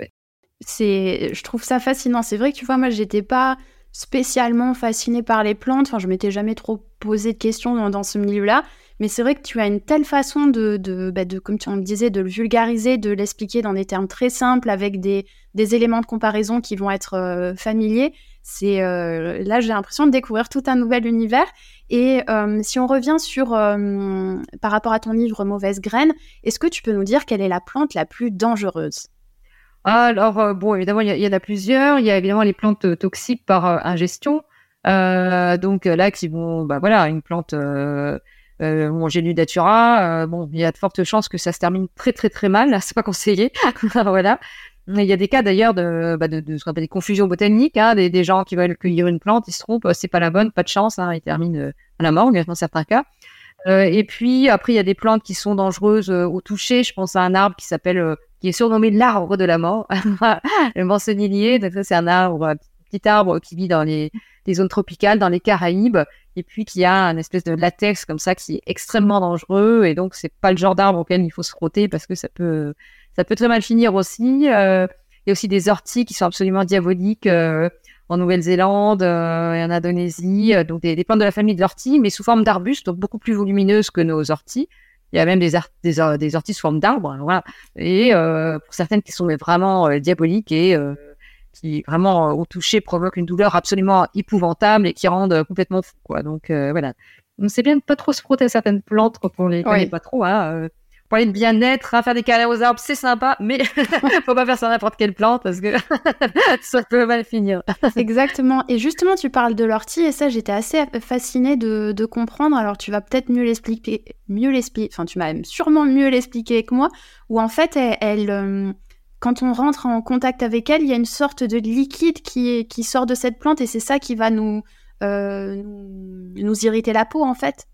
C'est, je trouve ça fascinant. C'est vrai que tu vois, moi j'étais pas spécialement fascinée par les plantes. Enfin, je m'étais jamais trop posé de questions dans ce milieu-là. Mais c'est vrai que tu as une telle façon bah, de comme tu en disais, de le vulgariser, de l'expliquer dans des termes très simples, avec des, éléments de comparaison qui vont être euh, familiers. C'est euh, là, j'ai l'impression de découvrir tout un nouvel univers. Et euh, si on revient sur par rapport à ton livre Mauvaise graine, est-ce que tu peux nous dire quelle est la plante la plus dangereuse? Alors bon, évidemment, il y, en a plusieurs. Il y a évidemment les plantes toxiques par ingestion. donc là, qui vont, bah voilà, une plante euh, bon, j'ai lu Datura. Euh, bon, il y a de fortes chances que ça se termine très très très mal. [laughs] C'est pas conseillé. [laughs] voilà. Il y a des cas d'ailleurs de, bah, de, de, ce qu'on appelle des confusions botaniques, hein, des, des, gens qui veulent cueillir une plante, ils se trompent, c'est pas la bonne, pas de chance, hein, ils terminent euh, à la morgue dans certains cas. Euh, et puis après, il y a des plantes qui sont dangereuses euh, au toucher. Je pense à un arbre qui s'appelle, euh, qui est surnommé l'arbre de la mort, [laughs] le mancenillier. Donc ça, c'est un arbre, un petit arbre qui vit dans les, les zones tropicales, dans les Caraïbes et puis qu'il y a un espèce de latex comme ça qui est extrêmement dangereux et donc c'est pas le genre d'arbre auquel il faut se frotter parce que ça peut ça peut très mal finir aussi. Euh, il y a aussi des orties qui sont absolument diaboliques euh, en Nouvelle-Zélande euh, et en Indonésie, donc des, plantes de la famille de l'ortie mais sous forme d'arbustes, donc beaucoup plus volumineuses que nos orties. Il y a même des, des, des orties sous forme d'arbres, voilà. Et pour certaines qui sont vraiment diaboliques et qui vraiment euh, au toucher provoquent une douleur absolument épouvantable et qui rendent euh, complètement fou quoi. Donc euh, voilà. C'est bien de pas trop se frotter à certaines plantes quand on les connaît pas trop. Hein. Pour aller de bien-être, hein, faire des câlins aux arbres, c'est sympa, mais [laughs] faut pas faire ça n'importe quelle plante parce que [laughs] ça peut mal finir. [laughs] Exactement. Et justement, tu parles de l'ortie et ça, j'étais assez fascinée de, comprendre. Alors, tu vas peut-être mieux l'expliquer, mieux l'expliquer. Enfin, tu m'as sûrement mieux l'expliquer que moi. Où en fait, elle, elle, quand on rentre en contact avec elle, il y a une sorte de liquide qui, qui sort de cette plante et c'est ça qui va nous, euh, nous irriter la peau en fait.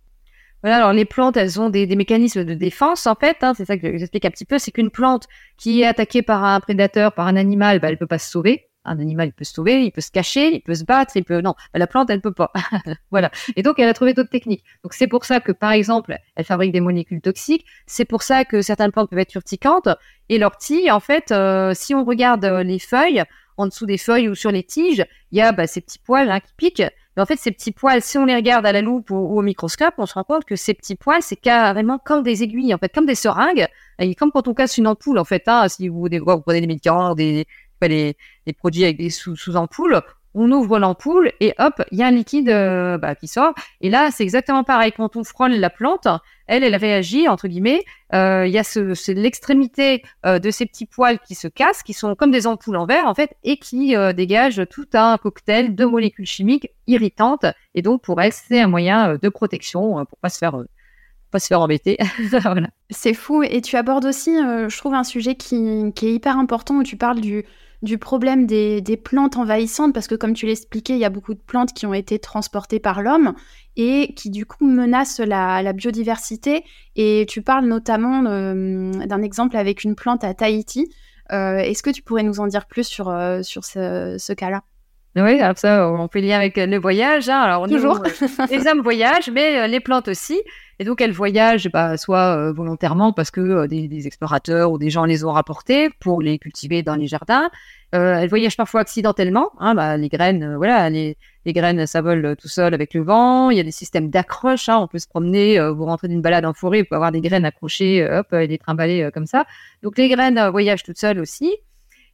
Voilà, alors les plantes, elles ont des, mécanismes de défense en fait. Hein, c'est ça que j'explique un petit peu. C'est qu'une plante qui est attaquée par un prédateur, par un animal, bah, elle peut pas se sauver un animal, il peut se sauver, il peut se cacher, il peut se battre, il peut. Non, la plante, elle peut pas. [laughs] voilà. Et donc, elle a trouvé d'autres techniques. Donc, c'est pour ça que, par exemple, elle fabrique des molécules toxiques. C'est pour ça que certaines plantes peuvent être urticantes. Et l'ortie, en fait, euh, si on regarde euh, les feuilles, en dessous des feuilles ou sur les tiges, il y a bah, ces petits poils hein, qui piquent. En fait, ces petits poils, si on les regarde à la loupe ou, au microscope, on se rend compte que ces petits poils, c'est carrément comme des aiguilles, en fait, comme des seringues, et comme quand on casse une ampoule, en fait. Hein, si vous, vous prenez des médicaments, des, les produits avec des sous-ampoules, on ouvre l'ampoule et hop, il y a un liquide euh, bah, qui sort. Et là, c'est exactement pareil. Quand on frôle la plante, elle, elle réagit, entre guillemets. Euh, il y a l'extrémité euh, de ces petits poils qui se cassent, qui sont comme des ampoules en verre, en fait, et qui dégagent tout un cocktail de molécules chimiques irritantes. Et donc, pour elle, c'est un moyen de protection pour pas se faire pas se faire embêter. [laughs] C'est fou. Et tu abordes aussi, je trouve, un sujet qui, qui, est hyper important où tu parles du, du problème des, plantes envahissantes, parce que comme tu l'expliquais, il y a beaucoup de plantes qui ont été transportées par l'homme et qui du coup menacent la, biodiversité. Et tu parles notamment euh, d'un exemple avec une plante à Tahiti. Euh, est-ce que tu pourrais nous en dire plus sur, euh, sur ce, cas-là? Oui, alors ça, on peut lire avec le voyage. Hein. Alors, Toujours. les hommes voyagent, mais les plantes aussi. Et donc, elles voyagent bah, soit euh, volontairement parce que euh, des, explorateurs ou des gens les ont rapportées pour les cultiver dans les jardins. Euh, elles voyagent parfois accidentellement. Hein, bah, les graines, voilà, les, les, graines, ça vole tout seul avec le vent. Il y a des systèmes d'accroche. Hein, on peut se promener, vous rentrez d'une balade en forêt, vous pouvez avoir des graines accrochées, hop, et les trimballer comme ça. Donc, les graines voyagent toutes seules aussi.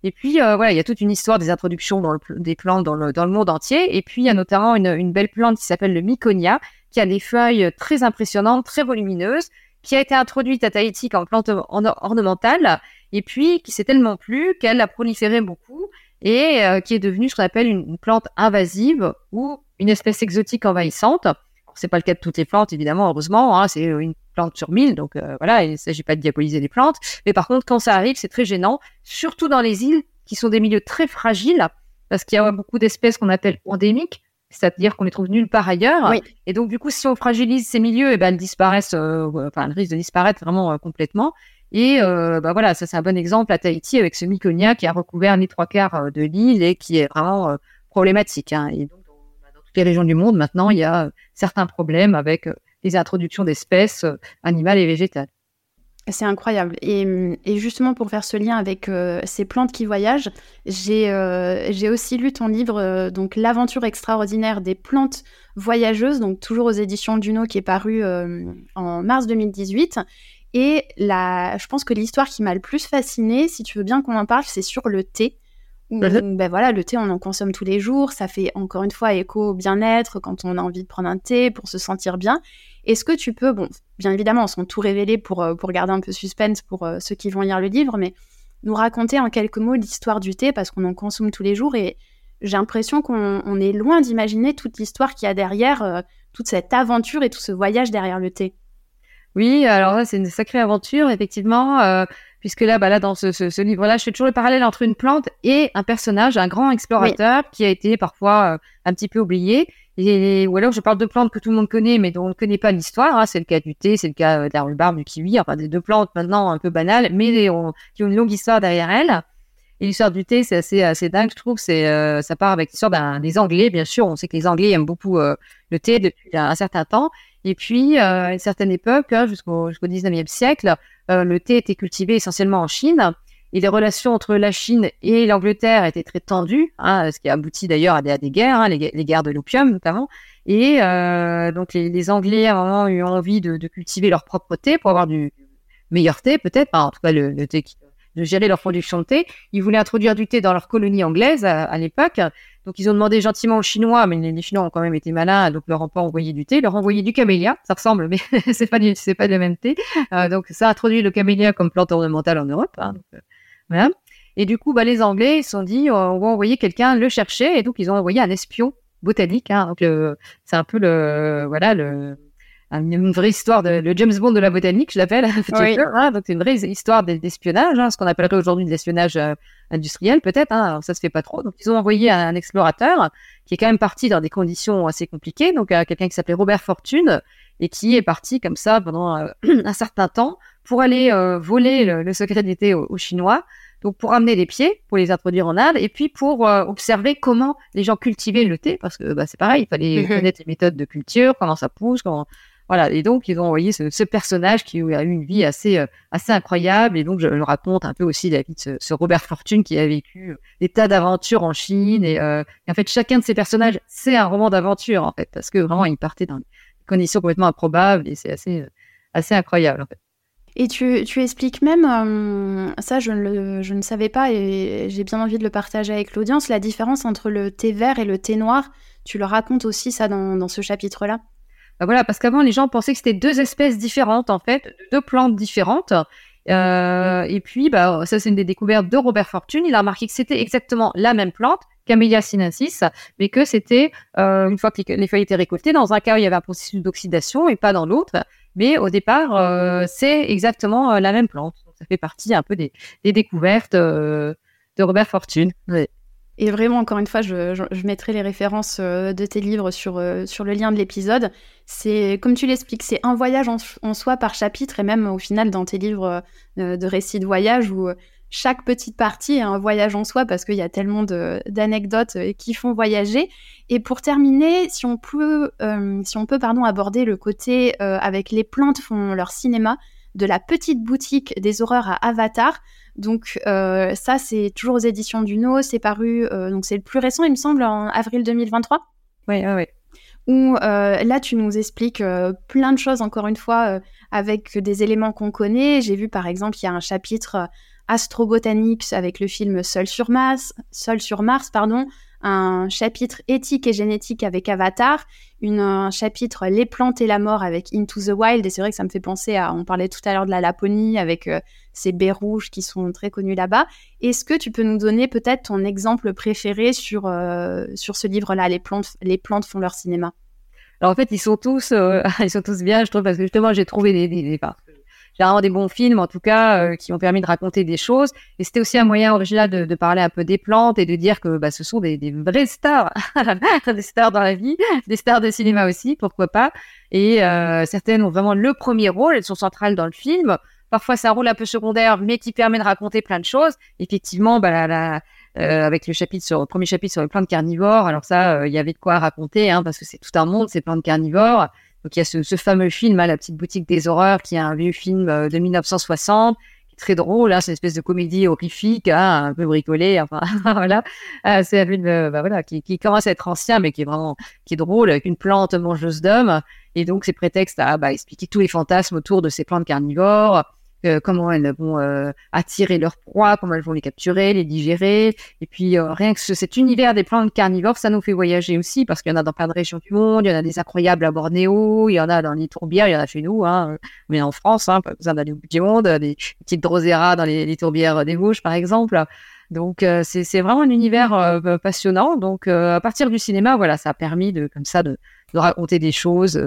Et puis, voilà, il y a toute une histoire des introductions dans le, des plantes dans le, dans le monde entier. Et puis, il y a notamment une, une belle plante qui s'appelle le Miconia, qui a des feuilles très impressionnantes, très volumineuses, qui a été introduite à Tahiti comme plante ornementale, et puis qui s'est tellement plu qu'elle a proliféré beaucoup et euh, qui est devenue ce qu'on appelle une, plante invasive ou une espèce exotique envahissante c'est pas le cas de toutes les plantes, évidemment, heureusement. Hein, c'est une plante sur mille, donc euh, voilà, il ne s'agit pas de diaboliser les plantes. Mais par contre, quand ça arrive, c'est très gênant, surtout dans les îles qui sont des milieux très fragiles, parce qu'il y a beaucoup d'espèces qu'on appelle endémiques, c'est-à-dire qu'on les trouve nulle part ailleurs. Et donc, du coup, si on fragilise ces milieux, et eh ben, elles disparaissent, euh, enfin, elles risquent de disparaître vraiment euh, complètement. Et bah voilà, ça c'est un bon exemple à Tahiti avec ce myconia qui a recouvert les trois quarts de l'île et qui est vraiment problématique. Hein. Et donc, les régions du monde, maintenant, il y a euh, certains problèmes avec euh, les introductions d'espèces euh, animales et végétales. C'est incroyable. Et, justement, pour faire ce lien avec ces plantes qui voyagent, j'ai aussi lu ton livre, donc L'aventure extraordinaire des plantes voyageuses, donc toujours aux éditions Duno, qui est paru en mars 2018. Et la, je pense que l'histoire qui m'a le plus fascinée, si tu veux bien qu'on en parle, c'est sur le thé. Mhm. ben voilà, le thé, on en consomme tous les jours. Ça fait encore une fois écho au bien-être quand on a envie de prendre un thé pour se sentir bien. Est-ce que tu peux, bon, bien évidemment, on sont tout révélés pour, euh, pour garder un peu suspense pour euh, ceux qui vont lire le livre, mais nous raconter en quelques mots l'histoire du thé parce qu'on en consomme tous les jours et j'ai l'impression qu'on est loin d'imaginer toute l'histoire qu'il y a derrière, euh, toute cette aventure et tout ce voyage derrière le thé. Oui, alors là, c'est une sacrée aventure, effectivement puisque là, bah là dans ce, ce, livre-là, je fais toujours le parallèle entre une plante et un personnage, un grand explorateur qui a été parfois euh, un petit peu oublié. Et, ou alors je parle de plantes que tout le monde connaît, mais dont on ne connaît pas l'histoire. Hein. C'est le cas du thé, c'est le cas euh, de la rhubarbe, du kiwi, enfin des deux plantes maintenant un peu banales, mais qui ont une longue histoire derrière elles. Et l'histoire du thé, c'est assez, assez dingue, je trouve. C'est, euh, ça part avec l'histoire des Anglais, bien sûr. On sait que les Anglais aiment beaucoup le thé depuis un, certain temps. Et puis, à une certaine époque, hein, jusqu'au, jusqu'au 19e siècle, euh, le thé était cultivé essentiellement en Chine. Et les relations entre la Chine et l'Angleterre étaient très tendues, hein, ce qui a abouti d'ailleurs à, des, guerres, hein, les, guerres de l'opium notamment. Et euh, donc les, Anglais ont eu envie de, cultiver leur propre thé pour avoir du meilleur thé peut-être, en tout cas le, thé de gérer leur production de thé. Ils voulaient introduire du thé dans leur colonie anglaise à l'époque. Donc ils ont demandé gentiment aux Chinois, mais les, Chinois ont quand même été malins, donc leur ont pas envoyé du thé, leur ont envoyé du camélia, ça ressemble, mais [laughs] c'est pas c'est pas le même thé. Euh, donc ça a introduit le camélia comme plante ornementale en Europe. Hein, donc, euh. Et du coup, bah, les Anglais ils se sont dit, on va envoyer quelqu'un le chercher, et donc ils ont envoyé un espion botanique. Hein, donc c'est un peu le voilà le une vraie histoire de le James Bond de la botanique, je l'appelle. [laughs] Hein, donc c'est une vraie histoire d'espionnage, hein, ce qu'on appellerait aujourd'hui de l'espionnage euh, industriel peut-être. Hein, ça se fait pas trop. Donc ils ont envoyé un, explorateur qui est quand même parti dans des conditions assez compliquées. Donc euh, quelqu'un qui s'appelait Robert Fortune et qui est parti comme ça pendant euh, [clears throat] un certain temps pour aller voler le, secret d'été aux, aux, Chinois. Donc pour amener les pieds, pour les introduire en Inde, et puis pour observer comment les gens cultivaient le thé, parce que bah, c'est pareil, il fallait [laughs] connaître les méthodes de culture, comment ça pousse, comment et donc ils ont envoyé ce, personnage qui a eu une vie assez euh, assez incroyable. Et donc je, le raconte un peu aussi la vie de ce, Robert Fortune qui a vécu euh, des tas d'aventures en Chine. Euh, et, en fait, chacun de ces personnages, c'est un roman d'aventure en fait, parce que vraiment ils partaient dans des conditions complètement improbables et c'est assez assez incroyable en fait. Et tu, tu expliques même, ça je ne, je ne savais pas et j'ai bien envie de le partager avec l'audience, la différence entre le thé vert et le thé noir. Tu le racontes aussi ça dans ce chapitre-là? Bah voilà, parce qu'avant, les gens pensaient que c'était deux espèces différentes, en fait, deux plantes différentes. Euh, et puis, bah, ça, c'est une des découvertes de Robert Fortune. Il a remarqué que c'était exactement la même plante, Camellia sinensis, mais que c'était, euh, une fois que les, feuilles étaient récoltées, dans un cas, il y avait un processus d'oxydation et pas dans l'autre. Mais au départ, euh, c'est exactement la même plante. ça fait partie un peu des, découvertes de Robert Fortune. Et vraiment, encore une fois, je, mettrai les références euh, de tes livres sur, euh, sur le lien de l'épisode. C'est, comme tu l'expliques, c'est un voyage en, soi par chapitre, et même au final dans tes livres euh, de récits de voyage où chaque petite partie est un voyage en soi parce qu'il y a tellement d'anecdotes qui font voyager. Et pour terminer, si on peut, aborder le côté avec les plantes font leur cinéma, de la petite boutique des horreurs à Avatar. Donc euh, ça, c'est toujours aux éditions du No. C'est paru, euh, donc c'est le plus récent, il me semble, en avril 2023. Oui, oui, oui. Où euh, là, tu nous expliques plein de choses, encore une fois, avec des éléments qu'on connaît. J'ai vu, par exemple, il y a un chapitre astrobotanique avec le film Seul sur Mars, Seul sur Mars, pardon, un chapitre éthique et génétique avec Avatar, un chapitre Les plantes et la mort avec Into the Wild. Et c'est vrai que ça me fait penser à, on parlait tout à l'heure de la Laponie avec euh, ces baies rouges qui sont très connues là-bas. Est-ce que tu peux nous donner peut-être ton exemple préféré sur, euh, sur ce livre-là, les plantes, les plantes font leur cinéma? Alors en fait, ils sont tous, [laughs] ils sont tous bien, je trouve, parce que justement, j'ai trouvé des, des, des généralement des bons films, en tout cas, euh, qui ont permis de raconter des choses. Et c'était aussi un moyen original de, de, parler un peu des plantes et de dire que bah, ce sont des, des vraies stars, [laughs] des stars dans la vie, des stars de cinéma aussi, pourquoi pas. Et euh, certaines ont vraiment le premier rôle, elles sont centrales dans le film. Parfois, c'est un rôle un peu secondaire, mais qui permet de raconter plein de choses. Effectivement, bah, la, la euh, avec le chapitre sur le premier chapitre sur les plantes carnivores. Alors ça, euh, il y avait de quoi raconter, hein, parce que c'est tout un monde ces plantes carnivores. Donc il y a ce, fameux film, hein, La petite boutique des horreurs, qui est un vieux film euh, de 1960, qui est très drôle. Hein, c'est une espèce de comédie horrifique, hein, un peu bricolée. [laughs] Enfin voilà, euh, c'est un film euh, bah, voilà qui, qui, commence à être ancien, mais qui est vraiment qui est drôle avec une plante mangeuse d'hommes. Et donc c'est prétexte à bah, expliquer tous les fantasmes autour de ces plantes carnivores euh, comment elles vont euh, attirer leurs proies, comment elles vont les capturer, les digérer. Et puis euh, rien que cet univers des plantes carnivores, ça nous fait voyager aussi parce qu'il y en a dans plein de régions du monde. Il y en a des incroyables à Bornéo, il y en a dans les tourbières, il y en a chez nous, hein, mais en France, hein, pas besoin d'aller au bout du monde. Des petites drosera dans les, tourbières des Vosges, par exemple. Donc c'est vraiment un univers passionnant. Donc à partir du cinéma, voilà, ça a permis de comme ça de, de raconter des choses.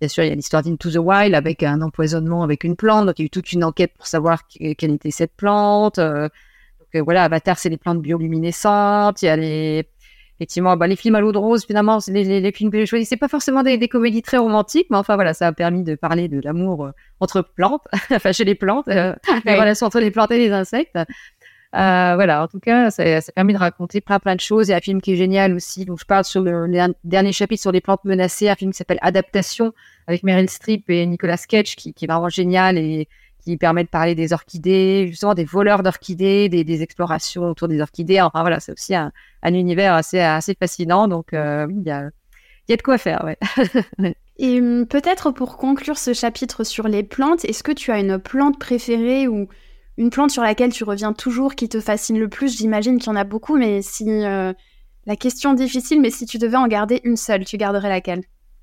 Bien sûr, il y a l'histoire d'Into the Wild avec un empoisonnement avec une plante. Donc, il y a eu toute une enquête pour savoir quelle était cette plante. Euh, donc, euh, voilà, Avatar, c'est les plantes bioluminescentes. Il y a les, effectivement, bah, les films à l'eau de rose, finalement, les, les, les films que j'ai choisis. C'est pas forcément des, des, comédies très romantiques, mais enfin, voilà, ça a permis de parler de l'amour euh, entre plantes, [laughs] enfin, chez les plantes, euh, [laughs] les relations entre les plantes et les insectes. Euh, voilà, en tout cas, ça, ça permet de raconter plein plein de choses. Il y a un film qui est génial aussi. Donc, je parle sur le, dernier chapitre sur les plantes menacées, un film qui s'appelle Adaptation avec Meryl Streep et Nicolas Cage, qui, est vraiment génial et qui permet de parler des orchidées, justement des voleurs d'orchidées, des, explorations autour des orchidées. Enfin voilà, c'est aussi un, un, univers assez assez fascinant. Donc, euh, il y a il y a de quoi faire, [laughs] et hum, peut-être pour conclure ce chapitre sur les plantes, est-ce que tu as une plante préférée ou une plante sur laquelle tu reviens toujours, qui te fascine le plus, j'imagine qu'il y en a beaucoup, mais si euh, la question difficile, mais si tu devais en garder une seule, tu garderais laquelle?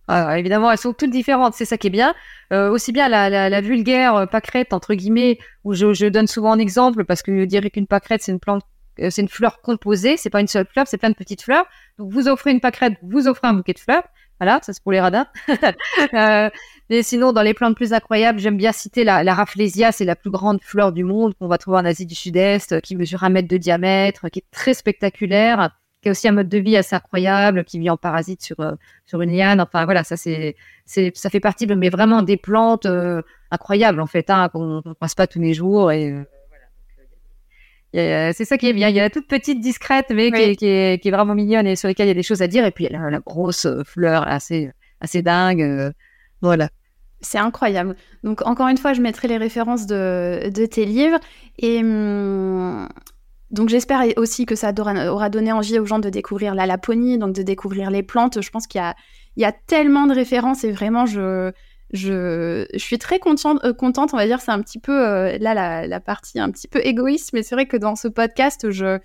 Ah, évidemment, elles sont toutes différentes, c'est ça qui est bien. Euh, aussi bien la, la, la vulgaire euh, pâquerette entre guillemets, où je, je, donne souvent un exemple parce que je dirais qu'une pâquerette c'est une plante, euh, c'est une fleur composée, c'est pas une seule fleur, c'est plein de petites fleurs. Donc vous offrez une pâquerette, vous offrez un bouquet de fleurs. Voilà, ça c'est pour les radins. [laughs] euh, et sinon, dans les plantes plus incroyables, j'aime bien citer la, la Rafflesia, c'est la plus grande fleur du monde qu'on va trouver en Asie du Sud-Est, qui mesure un mètre de diamètre, qui est très spectaculaire, qui a aussi un mode de vie assez incroyable, qui vit en parasite sur euh, sur une liane. Enfin voilà, ça c'est ça fait partie, mais vraiment des plantes euh, incroyables en fait, hein, qu'on ne passe pas tous les jours et euh, c'est ça qui est bien. Il y a la toute petite discrète, mais oui. qui, est, qui, est, qui, est, vraiment mignonne et sur lesquelles il y a des choses à dire. Et puis il y a la, grosse fleur assez, assez dingue. Euh, voilà. C'est incroyable. Donc encore une fois, je mettrai les références de, de tes livres. Et hum, donc j'espère aussi que ça aura donné envie aux gens de découvrir la Laponie, donc de découvrir les plantes. Je pense qu'il y a, il y a tellement de références et vraiment je je, suis très contente, euh, contente, on va dire, c'est un petit peu euh, là la, partie un petit peu égoïste, mais c'est vrai que dans ce podcast, je,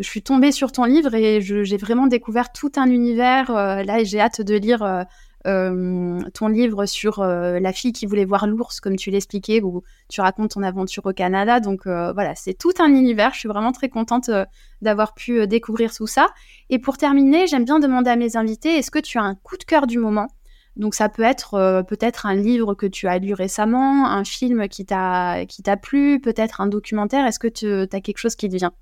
suis tombée sur ton livre et j'ai vraiment découvert tout un univers. Euh, là, j'ai hâte de lire ton livre sur la fille qui voulait voir l'ours, comme tu l'expliquais, où tu racontes ton aventure au Canada. Donc voilà, c'est tout un univers. Je suis vraiment très contente d'avoir pu découvrir tout ça. Et pour terminer, j'aime bien demander à mes invités, est-ce que tu as un coup de cœur du moment? Donc ça peut être euh, peut-être un livre que tu as lu récemment, un film qui t'a qui t'a plu, peut-être un documentaire. Est-ce que tu as quelque chose qui te vient?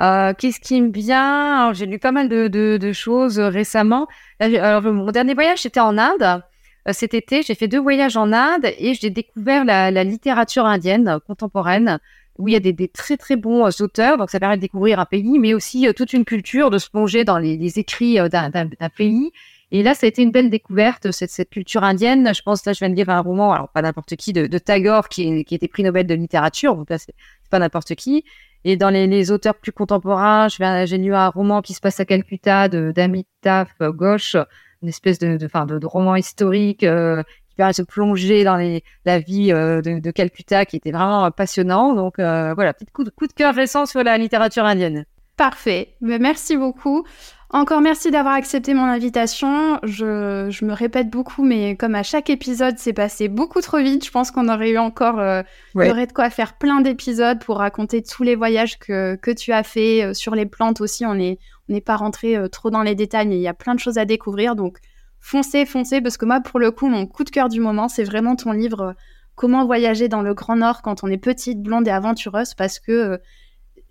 Euh, Qu'est-ce qui me vient? J'ai lu pas mal de, de, de choses récemment. Alors, mon dernier voyage, c'était en Inde. Euh, cet été, j'ai fait deux voyages en Inde et j'ai découvert la, la, littérature indienne contemporaine où il y a des, des, très très bons auteurs. Donc ça permet de découvrir un pays, mais aussi toute une culture, de se plonger dans les, les écrits d'un pays et là, ça a été une belle découverte, cette, cette culture indienne. Je pense, là, je viens de lire un roman, alors pas n'importe qui, de, de Tagore, qui, est, qui été prix Nobel de littérature. Donc là, c'est pas n'importe qui. Et dans les, les, auteurs plus contemporains, j'ai lu un roman qui se passe à Calcutta d'Amitav Ghosh, une espèce de, de, fin, de, de roman historique euh, qui permet de se plonger dans les, la vie euh, de, de, Calcutta, qui était vraiment passionnant. Donc euh, voilà, petit coup de, coup de cœur récent sur la littérature indienne. Parfait. Mais merci beaucoup. Encore merci d'avoir accepté mon invitation. Je, je, me répète beaucoup, mais comme à chaque épisode, c'est passé beaucoup trop vite. Je pense qu'on aurait eu encore, euh, ouais. il y aurait de quoi faire plein d'épisodes pour raconter tous les voyages que, que tu as fait euh, sur les plantes aussi. On n'est on pas rentré euh, trop dans les détails, mais il y a plein de choses à découvrir. Donc foncez, foncez, parce que moi, pour le coup, mon coup de cœur du moment, c'est vraiment ton livre Comment voyager dans le Grand Nord quand on est petite, blonde et aventureuse, parce que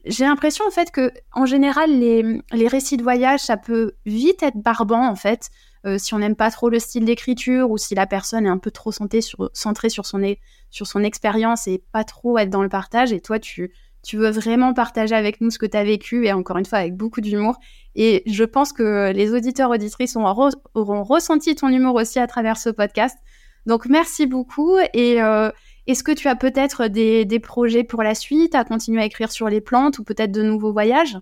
j'ai l'impression en fait que en général les, récits de voyage ça peut vite être barbant en fait euh, si on n'aime pas trop le style d'écriture ou si la personne est un peu trop centrée sur, son expérience et pas trop être dans le partage. Et toi tu veux vraiment partager avec nous ce que tu as vécu et encore une fois avec beaucoup d'humour. Et je pense que les auditeurs auditrices auront, auront ressenti ton humour aussi à travers ce podcast. Donc merci beaucoup et euh, est-ce que tu as peut-être des, projets pour la suite, à continuer à écrire sur les plantes ou peut-être de nouveaux voyages?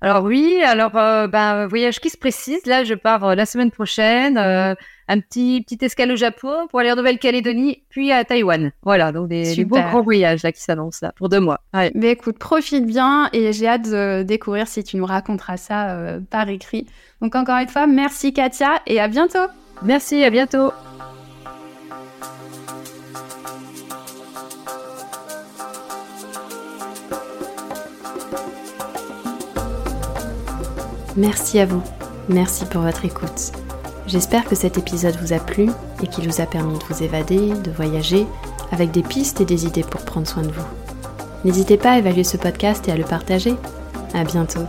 Alors oui, alors euh, ben, voyage qui se précise. Là, je pars euh, la semaine prochaine, euh, un petit petit escale au Japon pour aller en Nouvelle-Calédonie, puis à Taïwan. Voilà, donc des, beaux grands voyages là qui s'annoncent là pour deux mois. Mais écoute, profite bien et j'ai hâte de découvrir si tu nous raconteras ça par écrit. Donc encore une fois, merci Katia et à bientôt. Merci, à bientôt. Merci à vous. Merci pour votre écoute. J'espère que cet épisode vous a plu et qu'il vous a permis de vous évader, de voyager, avec des pistes et des idées pour prendre soin de vous. N'hésitez pas à évaluer ce podcast et à le partager. À bientôt.